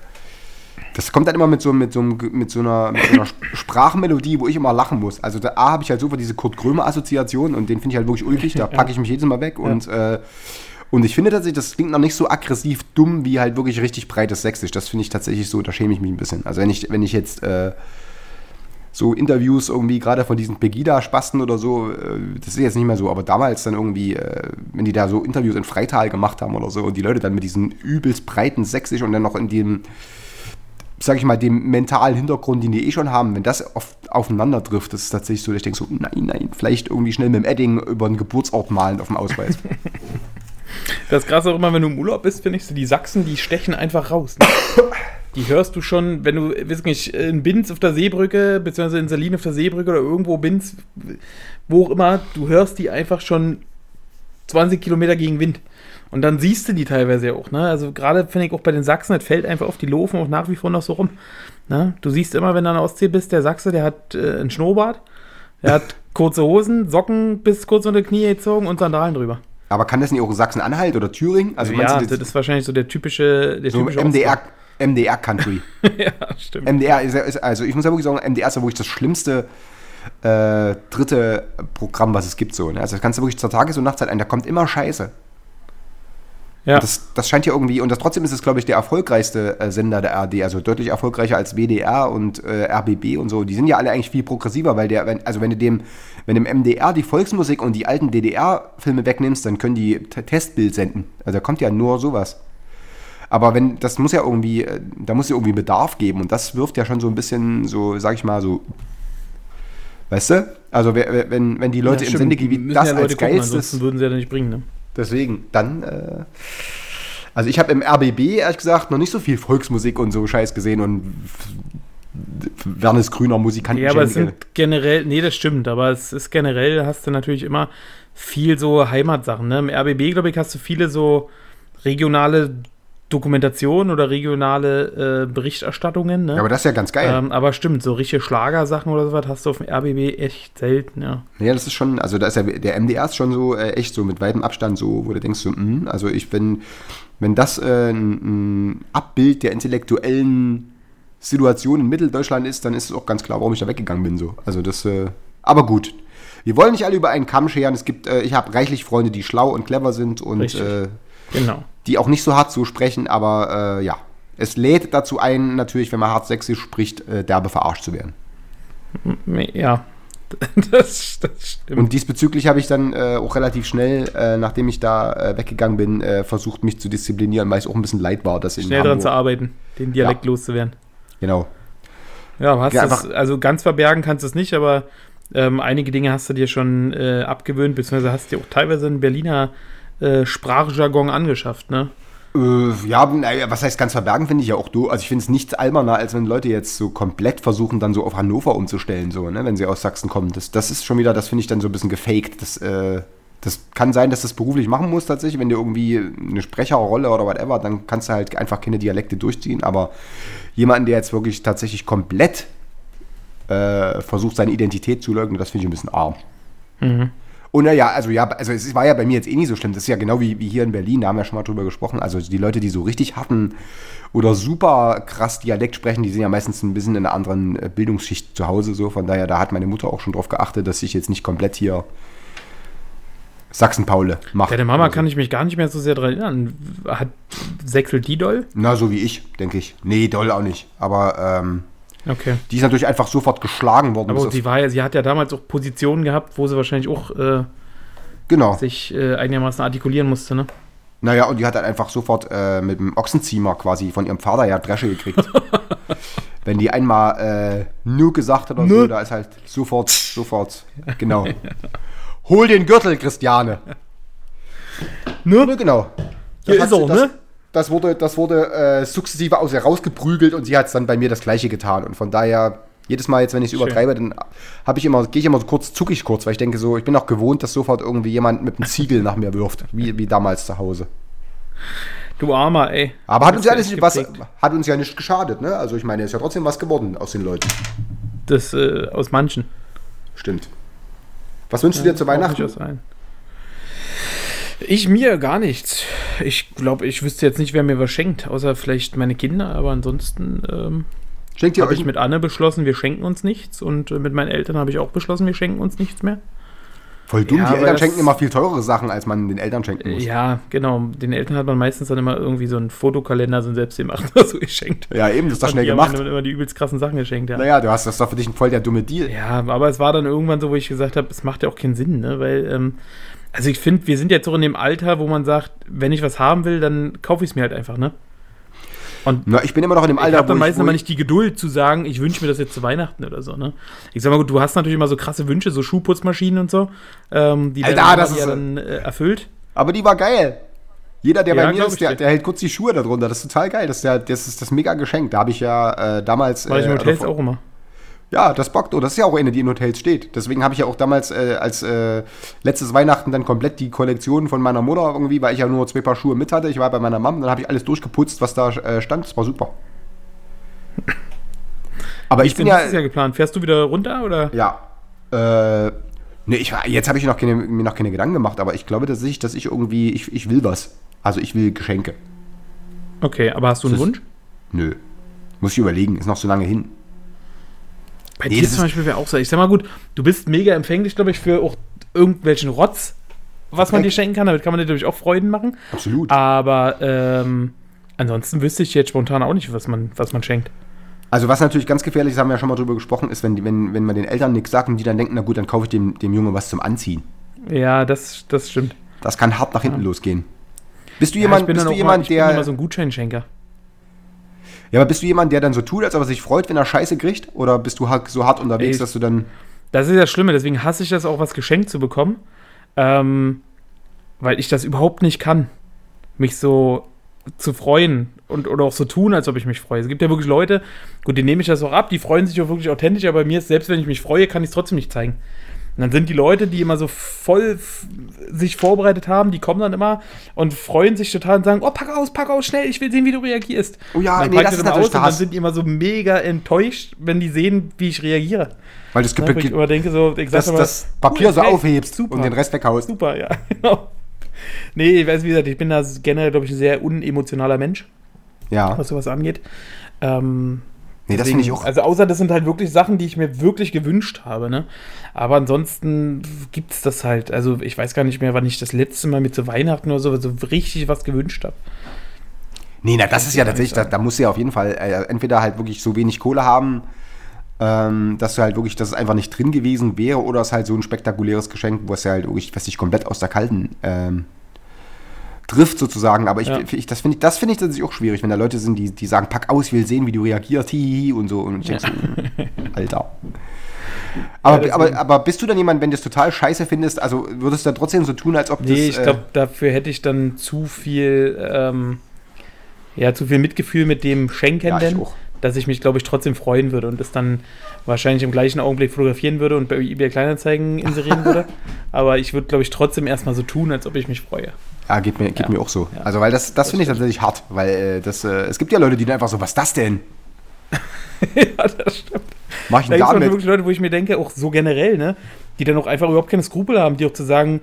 das kommt dann immer mit so, mit so, mit so, einer, mit so einer Sp- Sprachmelodie, wo ich immer lachen muss. Also da A habe ich halt sofort diese Kurt Krömer-Assoziation und den finde ich halt wirklich ulkig, da packe ich mich jedes Mal weg und, äh, und ich finde tatsächlich, das klingt noch nicht so aggressiv dumm wie halt wirklich richtig breites Sächsisch. Das finde ich tatsächlich so, da schäme ich mich ein bisschen. Also wenn ich, wenn ich jetzt, äh, so Interviews irgendwie gerade von diesen Pegida-Spasten oder so, äh, das ist jetzt nicht mehr so, aber damals dann irgendwie, äh, wenn die da so Interviews in Freital gemacht haben oder so und die Leute dann mit diesem übelst breiten Sächsisch und dann noch in dem, sag ich mal, dem mentalen Hintergrund, den die eh schon haben, wenn das auf, aufeinander trifft, das ist tatsächlich so, dass ich denke so, nein, nein, vielleicht irgendwie schnell mit dem Edding über einen Geburtsort malen auf dem Ausweis. Das ist krass auch immer, wenn du im Urlaub bist, finde ich, so die Sachsen, die stechen einfach raus. Ne? Die hörst du schon, wenn du, weiß nicht, in Binz auf der Seebrücke, beziehungsweise in Salin auf der Seebrücke oder irgendwo Binz, wo auch immer, du hörst die einfach schon 20 Kilometer gegen Wind. Und dann siehst du die teilweise ja auch, ne? Also gerade finde ich auch bei den Sachsen, das fällt einfach auf, die laufen auch nach wie vor noch so rum. Ne? Du siehst immer, wenn du an der Ostsee bist, der Sachse, der hat äh, einen Schnurrbart, der hat kurze Hosen, Socken bis kurz unter die Knie gezogen und Sandalen drüber. aber kann das nicht auch Sachsen-Anhalt oder Thüringen? Also ja, du, das ist wahrscheinlich so der typische, der so typische MDR, MDR-Country. ja, stimmt. MDR ist, ja- ist, also ich muss ja wirklich sagen, MDR ist ja wirklich das schlimmste äh, dritte Programm, was es gibt so. Ne? Also das kannst du wirklich zur Tages- und Nachtzeit ein, da kommt immer Scheiße. ja. Das, das scheint ja irgendwie, und das trotzdem ist es, glaube ich, der erfolgreichste äh, Sender der ARD, also deutlich erfolgreicher als WDR und äh, RBB und so. Die sind ja alle eigentlich viel progressiver, weil der, wenn, also wenn du dem, wenn dem MDR die Volksmusik und die alten DDR-Filme wegnimmst, dann können die T Testbild senden. Also da kommt ja nur sowas. Aber wenn, das muss ja irgendwie, äh, da muss ja irgendwie Bedarf geben und das wirft ja schon so ein bisschen so, sag ich mal, so, weißt du? Also wenn, wenn die Leute Ja, im. Sendegebiet das ja Leute als gucken, geilstes würden sie ja nicht bringen, ne? Deswegen, dann, äh, also ich habe im RBB, ehrlich gesagt, noch nicht so viel Volksmusik und so Scheiß gesehen und Wernes Grüner Musikanten. Ja, aber es sind generell, nee, das stimmt, aber es ist generell, hast du natürlich immer viel so Heimatsachen. Ne? Im RBB, glaube ich, hast du viele so regionale Dokumentationen oder regionale äh, Berichterstattungen. Ne? Ja, aber das ist ja ganz geil. ähm, aber stimmt, so richtige Schlagersachen oder sowas hast du auf dem RBB echt selten, ja. Ja, das ist schon, also da ist ja der MDR ist schon so äh, echt so mit weitem Abstand so, wo du denkst so, mh, also ich wenn wenn das äh, ein, ein Abbild der intellektuellen Situation in Mitteldeutschland ist, dann ist es auch ganz klar, warum ich da weggegangen bin so. Also das, äh, aber gut. Wir wollen nicht alle über einen Kamm scheren. Es gibt, äh, ich habe reichlich Freunde, die schlau und clever sind und äh, Genau. Die auch nicht so hart so sprechen, aber äh, ja, es lädt dazu ein, natürlich, wenn man hart sächsisch spricht, äh, derbe verarscht zu werden. Ja. Das, das stimmt. Und diesbezüglich habe ich dann äh, auch relativ schnell, äh, nachdem ich da äh, weggegangen bin, äh, versucht, mich zu disziplinieren, weil es auch ein bisschen leid war, dass in Schnell dran zu arbeiten, den Dialekt loszuwerden. Genau. Ja, hast Ja, das, also ganz verbergen kannst du es nicht, aber ähm, einige Dinge hast du dir schon äh, abgewöhnt, beziehungsweise hast dir auch teilweise einen Berliner äh, Sprachjargon angeschafft, ne? Äh, ja, was heißt ganz verbergen, finde ich ja auch du. Also ich finde es nichts alberner, als wenn Leute jetzt so komplett versuchen, dann so auf Hannover umzustellen, so, ne, wenn sie aus Sachsen kommen. Das, das ist schon wieder, das finde ich dann so ein bisschen gefaked. Das, äh, das kann sein, dass du das beruflich machen musst tatsächlich, wenn du irgendwie eine Sprecherrolle oder whatever, dann kannst du halt einfach keine Dialekte durchziehen. Aber jemanden, der jetzt wirklich tatsächlich komplett äh, versucht, seine Identität zu leugnen, das finde ich ein bisschen arm. Und naja, also ja, also es war ja bei mir jetzt eh nicht so schlimm. Das ist ja genau wie, wie hier in Berlin, da haben wir schon mal drüber gesprochen. Also die Leute, die so richtig harten oder super krass Dialekt sprechen, die sind ja meistens ein bisschen in einer anderen äh, Bildungsschicht zu Hause. So, von daher, da hat meine Mutter auch schon drauf geachtet, dass ich jetzt nicht komplett hier Sachsen-Paule mache. Deine Mama kann ich mich gar nicht mehr so sehr dran erinnern. Hat Sächsel die doll? Na, so wie ich, denke ich. Nee, doll auch nicht. Aber ähm, Okay. die ist natürlich einfach sofort geschlagen worden. Aber sie war ja, sie hat ja damals auch Positionen gehabt, wo sie wahrscheinlich auch äh, genau. sich äh, einigermaßen artikulieren musste, ne? Naja, und die hat dann einfach sofort äh, mit dem Ochsenziemer quasi von ihrem Vater ja Dresche gekriegt. Wenn die einmal äh, nur gesagt hat oder so, da ist halt sofort, sofort, genau. Hol den Gürtel, Christiane. Ne? Genau. Hier hat ist er, das, ne? Das wurde, das wurde äh, sukzessive aus ihr rausgeprügelt und sie hat es dann bei mir das gleiche getan. Und von daher, jedes Mal jetzt, wenn ich es übertreibe, dann habe ich immer, gehe ich immer so kurz, zucke ich kurz, weil ich denke so, ich bin auch gewohnt, dass sofort irgendwie jemand mit einem Ziegel nach mir wirft, wie, wie damals zu Hause. Du Armer, ey. Aber hat uns ja nicht, was, hat uns ja nicht geschadet, ne? Also ich meine, ist ja trotzdem was geworden aus den Leuten. Das äh, aus manchen. Stimmt. Was wünschst du dir zu Weihnachten? Ich mir gar nichts. Ich glaube, ich wüsste jetzt nicht, wer mir was schenkt, außer vielleicht meine Kinder, aber ansonsten ähm, habe ich mit Anne beschlossen, wir schenken uns nichts und äh, mit meinen Eltern habe ich auch beschlossen, wir schenken uns nichts mehr. voll dumm. Ja, die Eltern schenken immer viel teurere Sachen, als man den Eltern schenken muss. Ja, genau. Den Eltern hat man meistens dann immer irgendwie so einen Fotokalender, so einen selbstgemachten oder so geschenkt. Ja, eben, das ist doch schnell die haben gemacht. dann immer die übelst krassen Sachen geschenkt, ja. Naja, du hast das doch für dich voll der dumme Deal. Ja, aber es war dann irgendwann so, wo ich gesagt habe, es macht ja auch keinen Sinn, ne? Weil, ähm, also ich finde, wir sind jetzt so in dem Alter, wo man sagt, wenn ich was haben will, dann kaufe ich es mir halt einfach, ne? Und Na, ich bin immer noch in dem ich Alter, habe dann meistens aber nicht die Geduld zu sagen, ich wünsche mir das jetzt zu Weihnachten oder so, ne? Ich sag mal gut, du hast natürlich immer so krasse Wünsche, so Schuhputzmaschinen und so, ähm, die Alter, dir ist- dann äh, erfüllt. Aber die war geil. Jeder, der Ja, bei mir ist, ich der, der hält kurz die Schuhe darunter. Das ist total geil. Das ist, der, das, ist das mega Geschenk. Da habe ich ja äh, damals. War ich äh, in oder Hotels auch immer. Ja, das bockt. Oh, das ist ja auch eine, die in Hotels steht. Deswegen habe ich ja auch damals äh, als äh, letztes Weihnachten dann komplett die Kollektion von meiner Mutter irgendwie, weil ich ja nur zwei Paar Schuhe mit hatte. Ich war bei meiner Mom, dann habe ich alles durchgeputzt, was da äh, stand. Das war super. Aber ich Ich bin ja. nächstes Jahr geplant. Fährst du wieder runter oder? Ja. Äh, ne, ich, jetzt habe ich noch keine, mir noch keine Gedanken gemacht, aber ich glaube, dass ich, dass ich irgendwie, ich, ich will was. Also ich will Geschenke. Okay, aber hast du einen Das ist- Wunsch? Nö. Muss ich überlegen, ist noch so lange hin. Bei Nee, dir zum Beispiel wäre auch so. Ich sag mal gut, du bist mega empfänglich, glaube ich, für auch irgendwelchen Rotz, was man dir schenken kann. Damit kann man dir, glaube ich, auch Freuden machen. Absolut. Aber ähm, ansonsten wüsste ich jetzt spontan auch nicht, was man, was man schenkt. Also was natürlich ganz gefährlich ist, haben wir ja schon mal drüber gesprochen, ist, wenn, wenn, wenn man den Eltern nichts sagt und die dann denken, na gut, dann kaufe ich dem, dem Jungen was zum Anziehen. Ja, das, das stimmt. Das kann hart nach hinten losgehen. Bist du Ja, jemand, ich bin bist du jemand mal, ich bin der. immer so ein Gutscheinschenker. Ja, aber bist du jemand, der dann so tut, als ob er sich freut, wenn er Scheiße kriegt? Oder bist du so hart unterwegs, Ey, dass du dann. Das ist das Schlimme, deswegen hasse ich das auch, was geschenkt zu bekommen. Ähm, weil ich das überhaupt nicht kann, mich so zu freuen und oder auch so tun, als ob ich mich freue. Es gibt ja wirklich Leute, gut, denen nehme ich das auch ab, die freuen sich auch wirklich authentisch, aber mir ist, selbst wenn ich mich freue, kann ich es trotzdem nicht zeigen. Dann sind die Leute, die immer so voll sich vorbereitet haben, die kommen dann immer und freuen sich total und sagen, oh, pack aus, pack aus, schnell, ich will sehen, wie du reagierst. Oh ja, nee, das die ist natürlich aus dann sind die immer so mega enttäuscht, wenn die sehen, wie ich reagiere. Weil das, Ne, wo ich immer denke, so, ich sag das, das Papier cool, so aufhebst super. und den Rest weghaust. Super, ja, genau. Nee, ich weiß, wie gesagt, ich bin da generell, glaube ich, ein sehr unemotionaler Mensch, Ja. was sowas angeht. Ähm, Nee, das finde ich auch. Also außer das sind halt wirklich Sachen, die ich mir wirklich gewünscht habe, ne? Aber ansonsten gibt's das halt. Also ich weiß gar nicht mehr, wann ich das letzte Mal mit zu Weihnachten oder so, so richtig was gewünscht habe. Nee, na, das ist ja tatsächlich, da, da musst du ja auf jeden Fall äh, entweder halt wirklich so wenig Kohle haben, ähm, dass du halt wirklich, dass es einfach nicht drin gewesen wäre, oder es ist halt so ein spektakuläres Geschenk, wo es ja halt wirklich, was dich komplett aus der Kalten ähm, trifft sozusagen. Aber ich, Ja. ich das finde ich, das finde ich tatsächlich auch schwierig, wenn da Leute sind, die, die sagen, pack aus, ich will sehen, wie du reagierst, hihihi und so. Und ich denke so, Alter. Aber, Ja, aber, aber bist du dann jemand, wenn du es total scheiße findest, also würdest du dann trotzdem so tun, als ob Nee, das. ich glaube, dafür hätte ich dann zu viel, ähm, ja, zu viel Mitgefühl mit dem Ja, ich Schenkenden, auch. dass ich mich, glaube ich, trotzdem freuen würde und das dann wahrscheinlich im gleichen Augenblick fotografieren würde und bei eBay Kleinanzeigen inserieren würde. Aber ich würde, glaube ich, trotzdem erstmal so tun, als ob ich mich freue. Ja, geht mir, geht Ja. mir auch so. Ja. Also, weil das, das, finde ich tatsächlich hart, weil äh, das, äh, es gibt ja Leute, die dann einfach so, was ist das denn? ja, das stimmt. Mach ich Da gibt es wirklich Leute, wo ich mir denke, auch so generell, ne, die dann auch einfach überhaupt keine Skrupel haben, die auch zu sagen,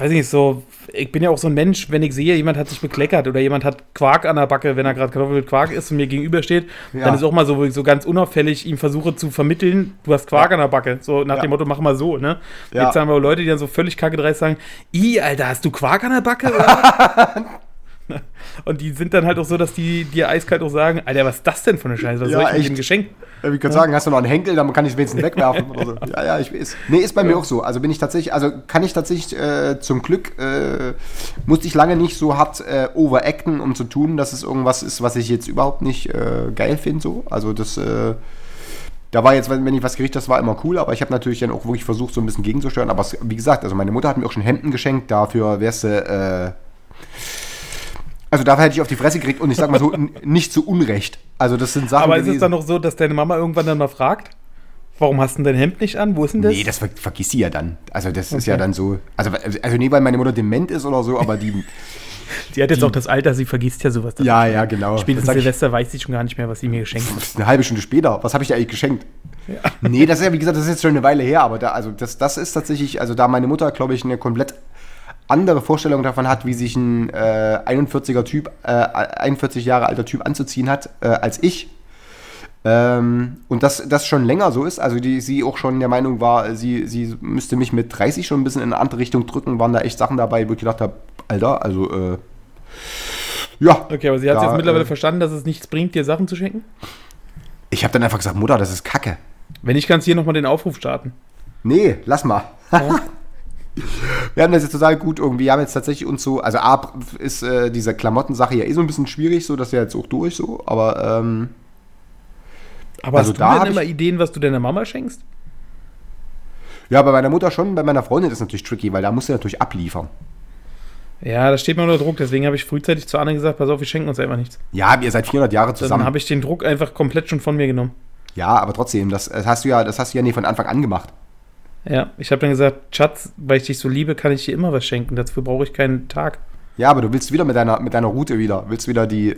weiß ich nicht, so, ich bin ja auch so ein Mensch, wenn ich sehe, jemand hat sich bekleckert oder jemand hat Quark an der Backe, wenn er gerade Kartoffel mit Quark isst und mir gegenübersteht, Ja. dann ist auch mal so, wo ich so ganz unauffällig ihm versuche zu vermitteln, du hast Quark Ja. an der Backe. So nach Ja. dem Motto, mach mal so, ne? Ja. Jetzt haben wir Leute, die dann so völlig kacke dreist sagen, i, Alter, hast du Quark an der Backe? Und die sind dann halt auch so, dass die dir eiskalt auch sagen, Alter, was ist das denn für eine Scheiße? Was soll ich mit echt. dem Geschenk? Äh, Ich könnte sagen, hast du noch einen Henkel, dann kann ich es wenigstens wegwerfen oder so. Ja, ja, ich weiß. Nee, ist bei mir auch so. Also bin ich tatsächlich, also kann ich tatsächlich äh, zum Glück, äh, musste ich lange nicht so hart äh, overacten, um zu tun, dass es irgendwas ist, was ich jetzt überhaupt nicht äh, geil finde. So. Also das, äh, da war jetzt, wenn ich was habe, das war immer cool, aber ich habe natürlich dann auch wirklich versucht, so ein bisschen gegenzusteuern. Aber es, wie gesagt, also meine Mutter hat mir auch schon Hemden geschenkt, dafür wärst du, äh, also dafür hätte ich auf die Fresse gekriegt und ich sag mal so, nicht zu Unrecht. Also das sind Sachen Aber ist es gewesen- dann noch so, dass deine Mama irgendwann dann mal fragt, warum hast du denn dein Hemd nicht an? Wo ist denn das? Nee, das ver vergisst sie ja dann. Also das ist Okay. ja dann so. Also, also nee, weil meine Mutter dement ist oder so, aber die. sie hat jetzt auch das Alter, sie vergisst ja sowas. ja, ja, genau. Spätestens Silvester weiß sie schon gar nicht mehr, was sie mir geschenkt hat. Das ist eine halbe Stunde später. Was habe ich dir eigentlich geschenkt? Nee, das ist ja, wie gesagt, das ist jetzt schon eine Weile her, aber da, also das, das ist tatsächlich, also da meine Mutter, glaube ich, eine komplett andere Vorstellung davon hat, wie sich ein äh, 41er Typ, äh, 41 Jahre alter Typ anzuziehen hat, äh, als ich. Ähm, und das, das schon länger so ist, also die, sie auch schon der Meinung war, sie, sie müsste mich mit 30 schon ein bisschen in eine andere Richtung drücken, waren da echt Sachen dabei, wo ich gedacht habe, Alter, also äh, ja. Okay, aber sie hat Da, jetzt mittlerweile äh, verstanden, dass es nichts bringt, dir Sachen zu schenken? Ich habe dann einfach gesagt, Mutter, das ist Kacke. Wenn nicht, kannst du hier nochmal den Aufruf starten. Nee, lass mal. Wir haben das jetzt total gut irgendwie. Wir haben jetzt tatsächlich uns so, also A ist äh, diese Klamottensache ja eh so ein bisschen schwierig, so dass wir jetzt auch durch so, aber ähm, Aber Also hast du da denn immer Ideen, was du deiner Mama schenkst? ja, bei meiner Mutter schon, bei meiner Freundin ist es natürlich tricky, weil da musst du natürlich abliefern. Ja, da steht mir unter Druck, deswegen habe ich frühzeitig zu Anne gesagt, pass auf, wir schenken uns einfach nichts. Ja, ihr seid 400 Jahre Dann zusammen. habe ich den Druck einfach komplett schon von mir genommen. ja, aber trotzdem, das, das hast du ja, das hast du ja nie von Anfang an gemacht. Ja, ich habe dann gesagt, Schatz, weil ich dich so liebe, kann ich dir immer was schenken. Dafür brauche ich keinen Tag. Ja, aber du willst wieder mit deiner, mit deiner Route wieder, willst wieder die,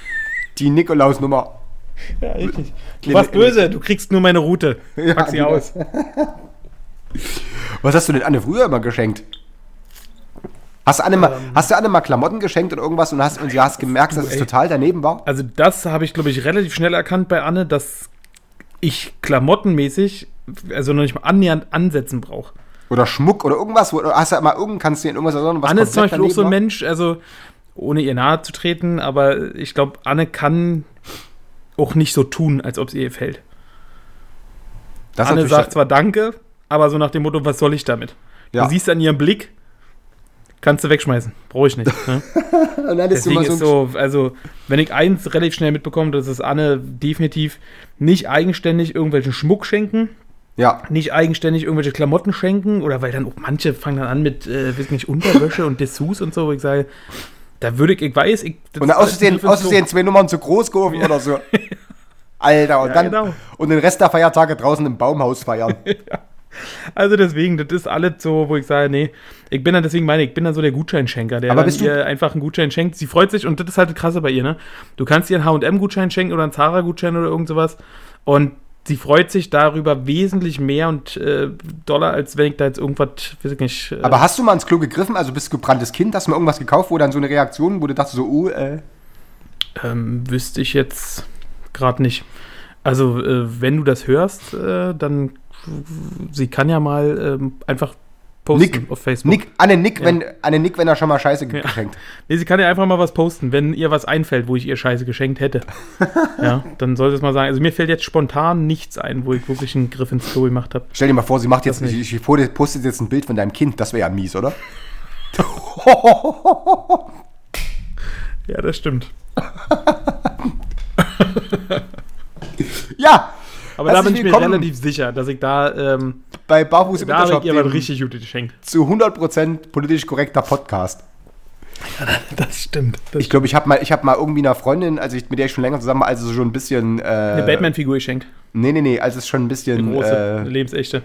die Nikolaus-Nummer. Ja, richtig. Du warst böse, du kriegst nur meine Route. Ja, Pack sie genau. aus. Was hast du denn Anne früher immer geschenkt? Hast du Anne mal, Ähm. hast du Anne mal Klamotten geschenkt oder irgendwas und, hast, und sie hast gemerkt, dass es ey. total daneben war? Also das habe ich, glaube ich, relativ schnell erkannt bei Anne, dass ich klamottenmäßig, also noch nicht mal annähernd ansetzen brauche. Oder Schmuck oder irgendwas? Oder hast du mal irgend, kannst du dir irgendwas erinnern, was Anne ist zum Beispiel auch so ein Mensch, also ohne ihr nahe zu treten, aber ich glaube, Anne kann auch nicht so tun, als ob es ihr gefällt. Das Anne sagt zwar Danke, aber so nach dem Motto, was soll ich damit? Ja. Du siehst an ihrem Blick, kannst du wegschmeißen. Brauche ich nicht. Ne? Deswegen ist so, also, wenn ich eins relativ schnell mitbekomme, das ist Anne definitiv nicht eigenständig irgendwelchen Schmuck schenken, Ja, nicht eigenständig irgendwelche Klamotten schenken oder weil dann auch manche fangen dann an mit, äh, weiß nicht, Unterwäsche und Dessous und so, wo ich sage, da würde ich, ich weiß, ich. und außerdem, Begriff außerdem zwei Nummern zu groß geworfen oder so. Alter, und Ja, dann genau. und den Rest der Feiertage draußen im Baumhaus feiern. Also deswegen, das ist alles so, wo ich sage, nee, ich bin dann, deswegen meine ich, bin dann so der Gutscheinschenker, der Aber bist ihr einfach einen Gutschein schenkt. Sie freut sich und das ist halt das krasse bei ihr, ne? Du kannst ihr einen H&M-Gutschein schenken oder einen Zara-Gutschein oder irgend sowas und sie freut sich darüber wesentlich mehr und äh, Dollar, als wenn ich da jetzt irgendwas, weiß ich nicht, äh, Aber hast du mal ins Klo gegriffen? Also bist du gebranntes Kind? Hast du mal irgendwas gekauft, wo dann so eine Reaktion, wo du dachtest so, uh, äh. ähm, wüsste ich jetzt gerade nicht. Also, äh, wenn du das hörst, äh, dann sie kann ja mal ähm, einfach posten Nick, auf Facebook. Nick, Anne Nick, Ja. wenn, Anne Nick, wenn er schon mal Scheiße ge- geschenkt. Nee, sie kann ja einfach mal was posten, wenn ihr was einfällt, wo ich ihr Scheiße geschenkt hätte. ja, dann sollte es mal sagen. Also mir fällt jetzt spontan nichts ein, wo ich wirklich einen Griff ins Klo gemacht habe. Stell dir mal vor, sie macht jetzt, ich, ich postet jetzt ein Bild von deinem Kind, das wäre ja mies, oder? Ja, das stimmt. Ja, Aber da bin Herzlich ich mir relativ sicher, dass ich da, ähm, bei Barfuß im da habe Intershop, dem richtig Gutes geschenkt. zu 100% politisch korrekter Podcast. Das stimmt. Das Ich glaube, ich habe mal, ich hab mal irgendwie einer Freundin, als ich mit der ich schon länger zusammen war, als es schon ein bisschen. Äh, eine Batman-Figur geschenkt. Nee, nee, nee, als es schon ein Eine bisschen. große, eine Äh, lebensechte.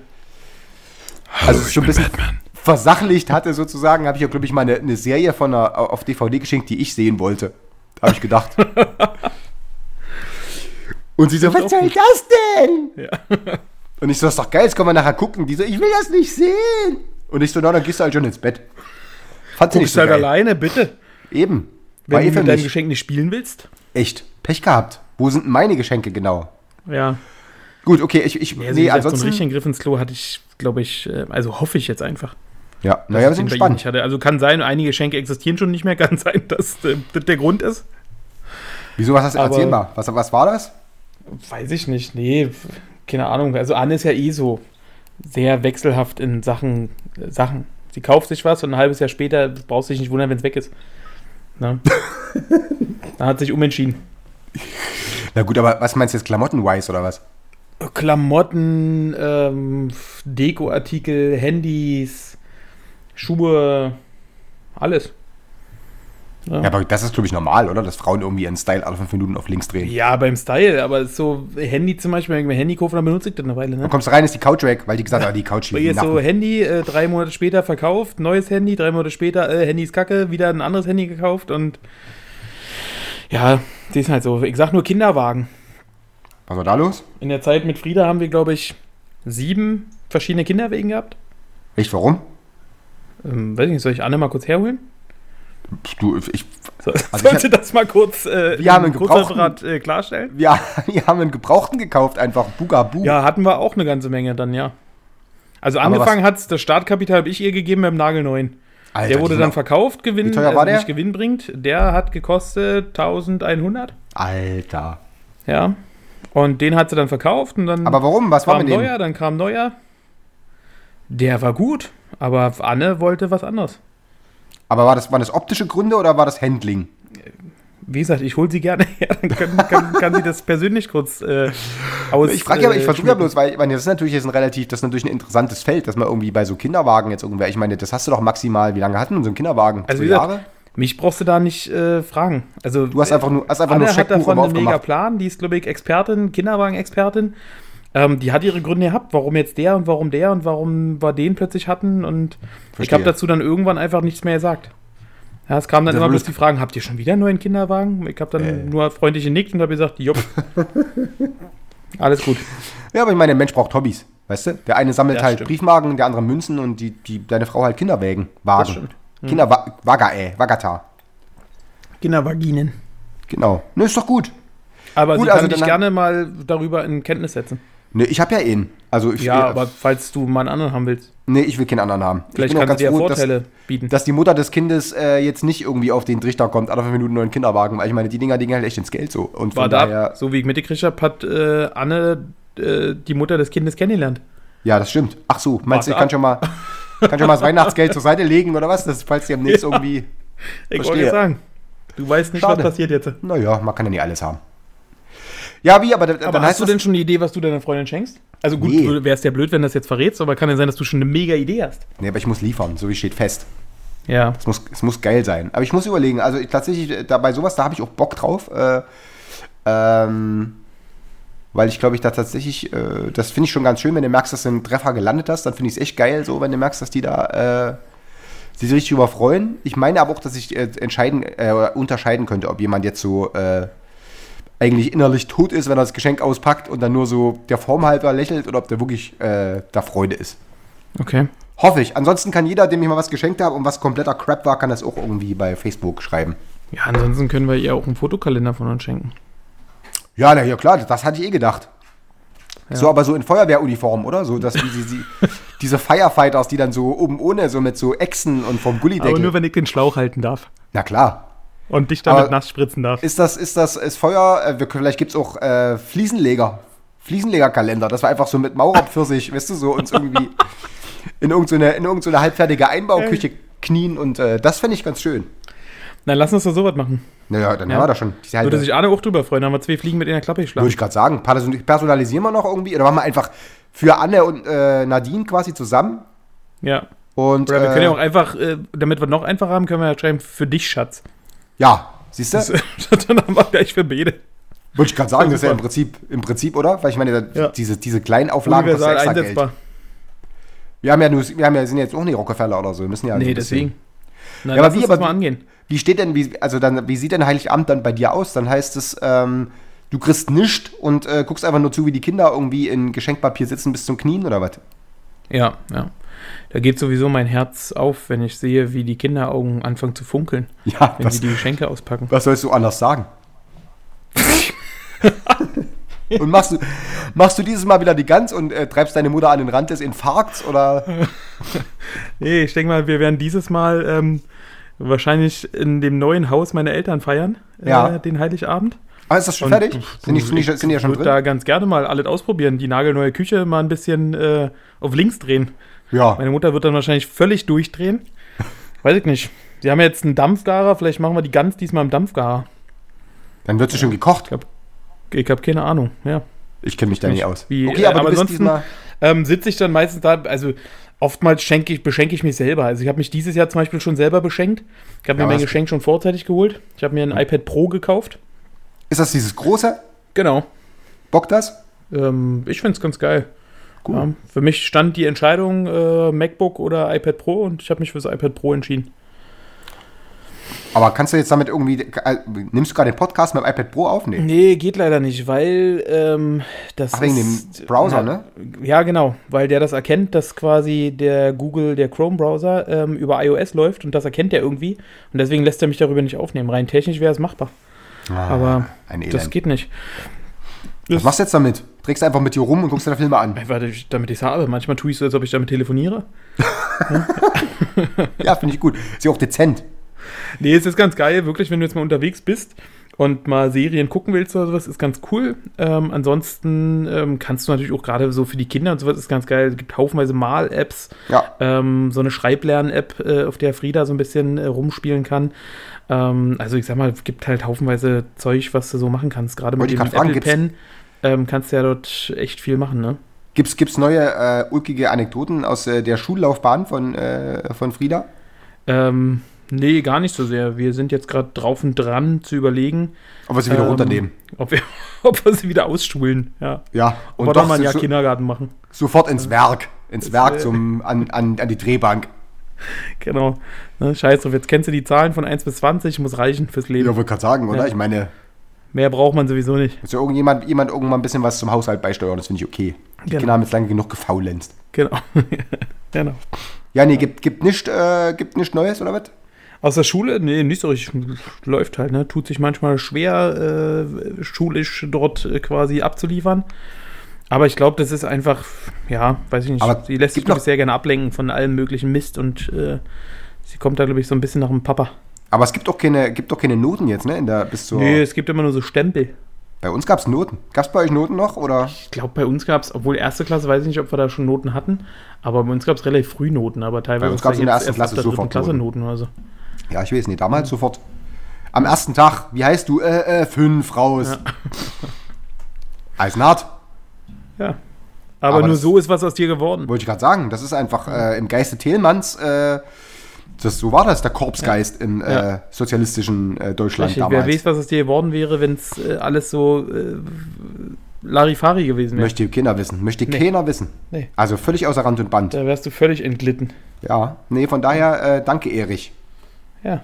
also es schon ein bisschen versachlicht hatte, sozusagen, habe ich ja, glaube ich, mal eine, eine Serie von einer, auf DVD geschenkt, die ich sehen wollte. Habe ich gedacht. Und sie so, was soll das denn? Ja. Und ich so, das ist doch geil, jetzt können wir nachher gucken. Die so, ich will das nicht sehen. Und ich so, na, dann gehst du halt schon ins Bett. Fand sie Du nicht bist so halt geil. alleine, bitte. Eben. Wenn War eh du für mit deinem. Geschenk nicht spielen willst. Echt. Pech gehabt. Wo sind meine Geschenke genau? Ja. Gut, okay, ich, ich Nee, also nee, gesagt, so einen ansonsten. richtigen Griff ins Klo hatte ich, glaube ich, äh, also hoffe ich jetzt einfach. ja, naja, wir sind gespannt. nicht hatte. Also kann sein, einige Geschenke existieren schon nicht mehr, kann sein, dass äh, das der Grund ist. Wieso, was hast du erzähl mal? Was, was war das? Weiß ich nicht, nee, keine Ahnung. Also Anne ist ja eh so sehr wechselhaft in Sachen, äh, Sachen. Sie kauft sich was und ein halbes Jahr später brauchst du dich nicht wundern, wenn es weg ist. Ne? da hat sich umentschieden. Na gut, aber was meinst du jetzt, Klamotten-wise oder was? Klamotten, ähm, Dekoartikel, Handys, Schuhe, alles. Ja, aber das ist, glaube ich, normal, oder? Dass Frauen irgendwie ihren Style alle fünf Minuten auf links drehen. Ja, beim Style, aber so Handy zum Beispiel, wenn ich mir Handy kaufe, dann benutze ich das eine Weile. Ne? Dann kommst du rein, ist die Couch weg, weil die gesagt hat, die Couch liegt im ist so. Handy, äh, drei Monate später verkauft, neues Handy, drei Monate später, äh, Handy ist kacke, wieder ein anderes Handy gekauft und ja, die ist halt so. Ich sag nur Kinderwagen. Was war da los? In der Zeit mit Frieda haben wir, glaube ich, sieben verschiedene Kinderwegen gehabt. Echt, warum? Ähm, weiß ich nicht, soll ich Anne mal kurz herholen? Du, ich, So, Also ich sollte das mal kurz äh, Wir haben einen gebrauchten- Kurzreferat, äh, klarstellen? wir, wir haben einen Gebrauchten gekauft, einfach Bugabu. Ja, hatten wir auch eine ganze Menge dann, ja. Also angefangen hat das Startkapital habe ich ihr gegeben beim nagelneuen. Alter, Der wurde dann verkauft, Gewinn, Wie teuer war der? nicht Gewinn bringt. Der hat gekostet 1100. Alter. Ja. Und den hat sie dann verkauft und dann Aber warum? Was war mit dem? neuer, dann kam neuer. Der war gut, aber Anne wollte was anderes. Aber war das, waren das optische Gründe oder war das Handling? Wie gesagt, ich hole sie gerne her, dann kann, kann, kann sie das persönlich kurz äh, aus. Ich frage ja, ich äh, versuche ja bloß, weil ich meine, das ist natürlich jetzt ein relativ, das ist natürlich ein interessantes Feld, dass man irgendwie bei so Kinderwagen jetzt irgendwer, ich meine, das hast du doch maximal, wie lange hatten wir so einen Kinderwagen? Also Zwei gesagt, Jahre? Mich brauchst du da nicht äh, fragen. Also Du hast einfach nur, hast einfach Anne nur hat Scheckbuch davon immer einen mega. Plan. Die ist, glaube ich, Expertin, Kinderwagen-Expertin. Ähm, die hat ihre Gründe gehabt, warum jetzt der und warum der und warum wir den plötzlich hatten. Und ich Verstehe. habe dazu dann irgendwann einfach nichts mehr gesagt. Ja, es kamen dann Das immer bloß die Fragen, habt ihr schon wieder einen neuen Kinderwagen? Ich habe dann Äh. nur freundlich genickt und habe gesagt, jupp. Alles gut. Ja, aber ich meine, der Mensch braucht Hobbys, weißt du? Der eine sammelt Das halt stimmt. Briefmarken, der andere Münzen und die, die, deine Frau halt Kinderwägen. Wagen. Das stimmt. Kinderwaga, äh, Wagata. Kindervaginen. Genau. Ne, ist doch gut. Aber Gut, sie kann also dich dann- gerne mal darüber in Kenntnis setzen. Ne, ich habe ja einen. Also ich, Ja, äh, aber falls du mal einen anderen haben willst, Nee, ich will keinen anderen haben. vielleicht ich bin kann auch sie dir dass, Vorteile bieten. dass die Mutter des Kindes äh, jetzt nicht irgendwie auf den Trichter kommt, alle fünf Minuten einen neuen Kinderwagen, weil ich meine, die Dinger, die gehen halt echt ins Geld so. Und War da, daher, so wie ich mitgekriegt habe, hat äh, Anne äh, die Mutter des Kindes kennengelernt. ja, das stimmt. Ach so, meinst du, ich kann schon mal, kann schon mal das Weihnachtsgeld zur Seite legen oder was? Das, falls die am nächsten irgendwie, Ich wollte Verstehe. jetzt sagen, du weißt nicht, Schade. was passiert jetzt. naja, man kann ja nicht alles haben. Ja, wie, aber, Aber dann hast du denn schon eine Idee, was du deiner Freundin schenkst? Also gut, Nee. wäre es ja blöd, wenn das jetzt verrätst, aber kann ja sein, dass du schon eine mega Idee hast. Nee, aber ich muss liefern, so wie steht fest. Ja. Es muss, es muss geil sein. Aber ich muss überlegen, also ich, tatsächlich, äh, da, bei sowas, da habe ich auch Bock drauf. Äh, ähm, weil ich glaube, ich da tatsächlich, äh, das finde ich schon ganz schön, wenn du merkst, dass du einen Treffer gelandet hast, dann finde ich es echt geil, so, wenn du merkst, dass die da äh, sich richtig überfreuen. Ich meine aber auch, dass ich äh, entscheiden, äh, unterscheiden könnte, ob jemand jetzt so äh, eigentlich innerlich tot ist, wenn er das Geschenk auspackt und dann nur so der Form halber lächelt oder ob der wirklich äh, da Freude ist. Okay. Hoffe ich. Ansonsten kann jeder, dem ich mal was geschenkt habe und was kompletter Crap war, kann das auch irgendwie bei Facebook schreiben. Ja, ansonsten können wir ihr auch einen Fotokalender von uns schenken. Ja, na ja, klar, das hatte ich eh gedacht. Ja. So, aber so in Feuerwehruniform, oder? So, dass die, die, die, diese Firefighters, die dann so oben ohne, so mit so Echsen und vom Aber Gullideckel. nur, wenn ich den Schlauch halten darf. Na klar. Und dich damit nass spritzen darf. Ist das, ist das, ist Feuer, äh, wir, können- vielleicht gibt es auch äh, Fliesenleger. Fliesenlegerkalender, dass wir einfach so mit Maurerpfirsich, weißt du, so uns irgendwie in irgendeine, in irgendeine halbfertige Einbauküche knien und äh, das fände ich ganz schön. Dann lass uns doch sowas machen. Naja, dann Ja. haben wir da schon. Halbe- Würde sich Arne auch drüber freuen. Dann haben wir zwei Fliegen mit in der Klappe Würde geschlagen. ich gerade sagen. Person- Personalisieren wir noch irgendwie? Oder machen wir einfach für Anne und äh, Nadine quasi zusammen? Ja. Und, Oder wir können ja äh, auch einfach, äh, damit wir noch einfacher haben, können wir ja schreiben, für dich, Schatz. Ja, siehst du? dann haben wir gleich für beide. Würde ich gerade sagen, das ist ja im. Prinzip, im Prinzip, oder? Weil ich meine, da, Ja. diese, diese kleinen Auflagen kosten Universal extra einsetzbar. Geld. Wir haben ja nur, wir haben ja, sind jetzt auch nicht Rockefeller oder so. Wir müssen ja. Nee, deswegen. Na, Ja, aber wie- aber das mal wie- angehen. Wie steht denn, wie, also dann, wie sieht denn Heiligabend dann bei dir aus? Dann heißt es, ähm, du kriegst nichts und äh, guckst einfach nur zu, wie die Kinder irgendwie in Geschenkpapier sitzen bis zum Knien oder was? Ja, ja. Da geht sowieso mein Herz auf, wenn ich sehe, wie die Kinderaugen anfangen zu funkeln, Ja, wenn das, sie die Geschenke auspacken. was sollst du anders sagen? und machst du, machst du dieses Mal wieder die Gans und äh, treibst deine Mutter an den Rand des Infarkts oder? Nee, ich denke mal, wir werden dieses Mal ähm, wahrscheinlich in dem neuen Haus meiner Eltern feiern, Ja. äh, den Heiligabend. Ah, ist das schon Und, fertig? Sind die, sind die, sind die ja schon Ich würde drin? da ganz gerne mal alles ausprobieren. Die nagelneue Küche mal ein bisschen äh, auf links drehen. Ja. Meine Mutter wird dann wahrscheinlich völlig durchdrehen. Weiß ich nicht. Sie haben ja jetzt einen Dampfgarer, vielleicht machen wir die Gans diesmal im Dampfgarer. Dann wird sie schon gekocht. Ich habe keine Ahnung, ja. Ich kenne mich da nicht aus. Wie, okay, äh, aber, aber du bist ansonsten-. Ähm, sitze ich dann meistens da, also oftmals schenke ich, beschenke ich mich selber. Also ich habe mich dieses Jahr zum Beispiel schon selber beschenkt. Ich habe Ja, mir mein Geschenk schon vorzeitig geholt. Ich habe mir ein iPad Pro gekauft. Ist das dieses große? Genau. Bock das? Ähm, ich finde es ganz geil. Cool. Ja, für mich stand die Entscheidung äh, MacBook oder iPad Pro und ich habe mich für das iPad Pro entschieden. Aber kannst du jetzt damit irgendwie. Äh, nimmst du gerade den Podcast mit dem iPad Pro auf? Nee. Nee, geht leider nicht, weil ähm, das Ach, wegen ist- dem Browser, na, ne? Ja, genau, weil der das erkennt, dass quasi der Google, der Chrome-Browser ähm, über iOS läuft und das erkennt er irgendwie und deswegen lässt er mich darüber nicht aufnehmen. Rein technisch wäre es machbar, aber Ein das geht nicht. Was machst du jetzt damit? Trägst du einfach mit dir rum und guckst dir da Filme an. Einfach, damit ich es habe. Manchmal tue ich so, als ob ich damit telefoniere. Ja, finde ich gut. Ist ja auch dezent. Nee, es ist ganz geil, wirklich, wenn du jetzt mal unterwegs bist und mal Serien gucken willst oder sowas, ist ganz cool. Ähm, ansonsten ähm, kannst du natürlich auch gerade so für die Kinder und sowas ist ganz geil. Es gibt haufenweise Mal-Apps, Ja. ähm, so eine Schreiblern-App, äh, auf der Frieda so ein bisschen äh, rumspielen kann. Ähm, also ich sag mal, es gibt halt haufenweise Zeug, was du so machen kannst. Gerade mit dem fragen, Apple Pen ähm, kannst du ja dort echt viel machen, ne? Gibt's, gibt's neue äh, ulkige Anekdoten aus äh, der Schullaufbahn von, äh, von Frieda? Ähm, nee, gar nicht so sehr. Wir sind jetzt gerade drauf und dran zu überlegen, Ob wir sie wieder Ähm, runternehmen? ob wir, ob wir sie wieder ausschulen. Ja. Ja. Und wir doch mal ein Jahr Kindergarten machen. sofort ins Werk. Ins Das, Werk zum, an, an, an die Drehbank. Genau. Ne, scheiß drauf, jetzt kennst du die Zahlen von 1 bis 20, muss reichen fürs Leben. Ja, wollte gerade sagen, oder? Ja. Ich meine, Mehr braucht man sowieso nicht. muss ja irgendjemand jemand irgendwann ein bisschen was zum Haushalt beisteuern, das finde ich okay. Die Genau. Kinder haben jetzt lange genug gefaulenzt. Genau. genau. Ja, nee, gibt, gibt nicht, äh, gibt nicht Neues, oder was? Aus der Schule? Nee, nicht so richtig. Läuft halt, ne? Tut sich manchmal schwer, äh, schulisch dort äh, quasi abzuliefern. Aber ich glaube, das ist einfach, ja, weiß ich nicht. Aber sie lässt sich, glaube ich, sehr gerne ablenken von allem möglichen Mist und äh, sie kommt da, glaube ich, so ein bisschen nach dem Papa. Aber es gibt doch keine, gibt doch keine Noten jetzt, ne? In der, bis zur, Nee, es gibt immer nur so Stempel. Bei uns gab es Noten. Gab es bei euch Noten noch? Oder? Ich glaube, bei uns gab es, obwohl erste Klasse, weiß ich nicht, ob wir da schon Noten hatten, aber bei uns gab es relativ früh Noten, aber teilweise Bei uns gab's in der ersten Klasse der sofort Klasse Noten. Noten oder so. Ja, ich weiß nicht. Damals sofort. Am ersten Tag, wie heißt du? Äh, äh, fünf raus. Eisenhart, Ja. Aber, Aber nur so ist was aus dir geworden. wollte ich gerade sagen. Das ist einfach äh, im Geiste Thielmanns, äh, das, so war das, der Korpsgeist im Ja. äh, sozialistischen äh, Deutschland Richtig, wer damals. weiß, was aus dir geworden wäre, wenn es äh, alles so äh, Larifari gewesen wäre. Möchte keiner wissen. Möchte Nee. keiner wissen. Nee. Also völlig außer Rand und Band. Da wärst du völlig entglitten. Ja. Nee, von daher, danke, Erich. Ja.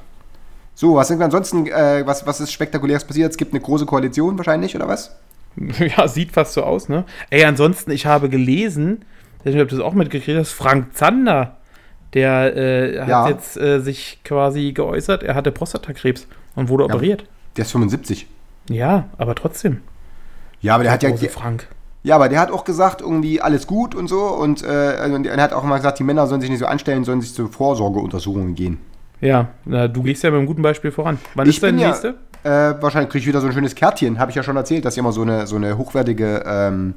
So, was sind ansonsten, äh, was, was ist spektakuläres passiert? Es gibt eine große Koalition wahrscheinlich, oder was? Ja, sieht fast so aus, ne? Ey, ansonsten, ich habe gelesen, ich weiß nicht, ob du das auch mitgekriegt hast, Frank Zander, der äh, hat Ja. jetzt äh, sich quasi geäußert, er hatte Prostatakrebs und wurde operiert. Der ist 75. Ja, aber trotzdem. Ja, aber der hat ja, Frank. ja, aber der hat auch gesagt, irgendwie alles gut und so. Und, äh, und er hat auch mal gesagt, die Männer sollen sich nicht so anstellen, sollen sich zu Vorsorgeuntersuchungen gehen. Ja, na, du gehst ja mit einem guten Beispiel voran. Wann Ich ist dein ja- nächste? Äh, wahrscheinlich kriege ich wieder so ein schönes Kärtchen, habe ich ja schon erzählt, dass ich immer so eine, so eine hochwertige ähm,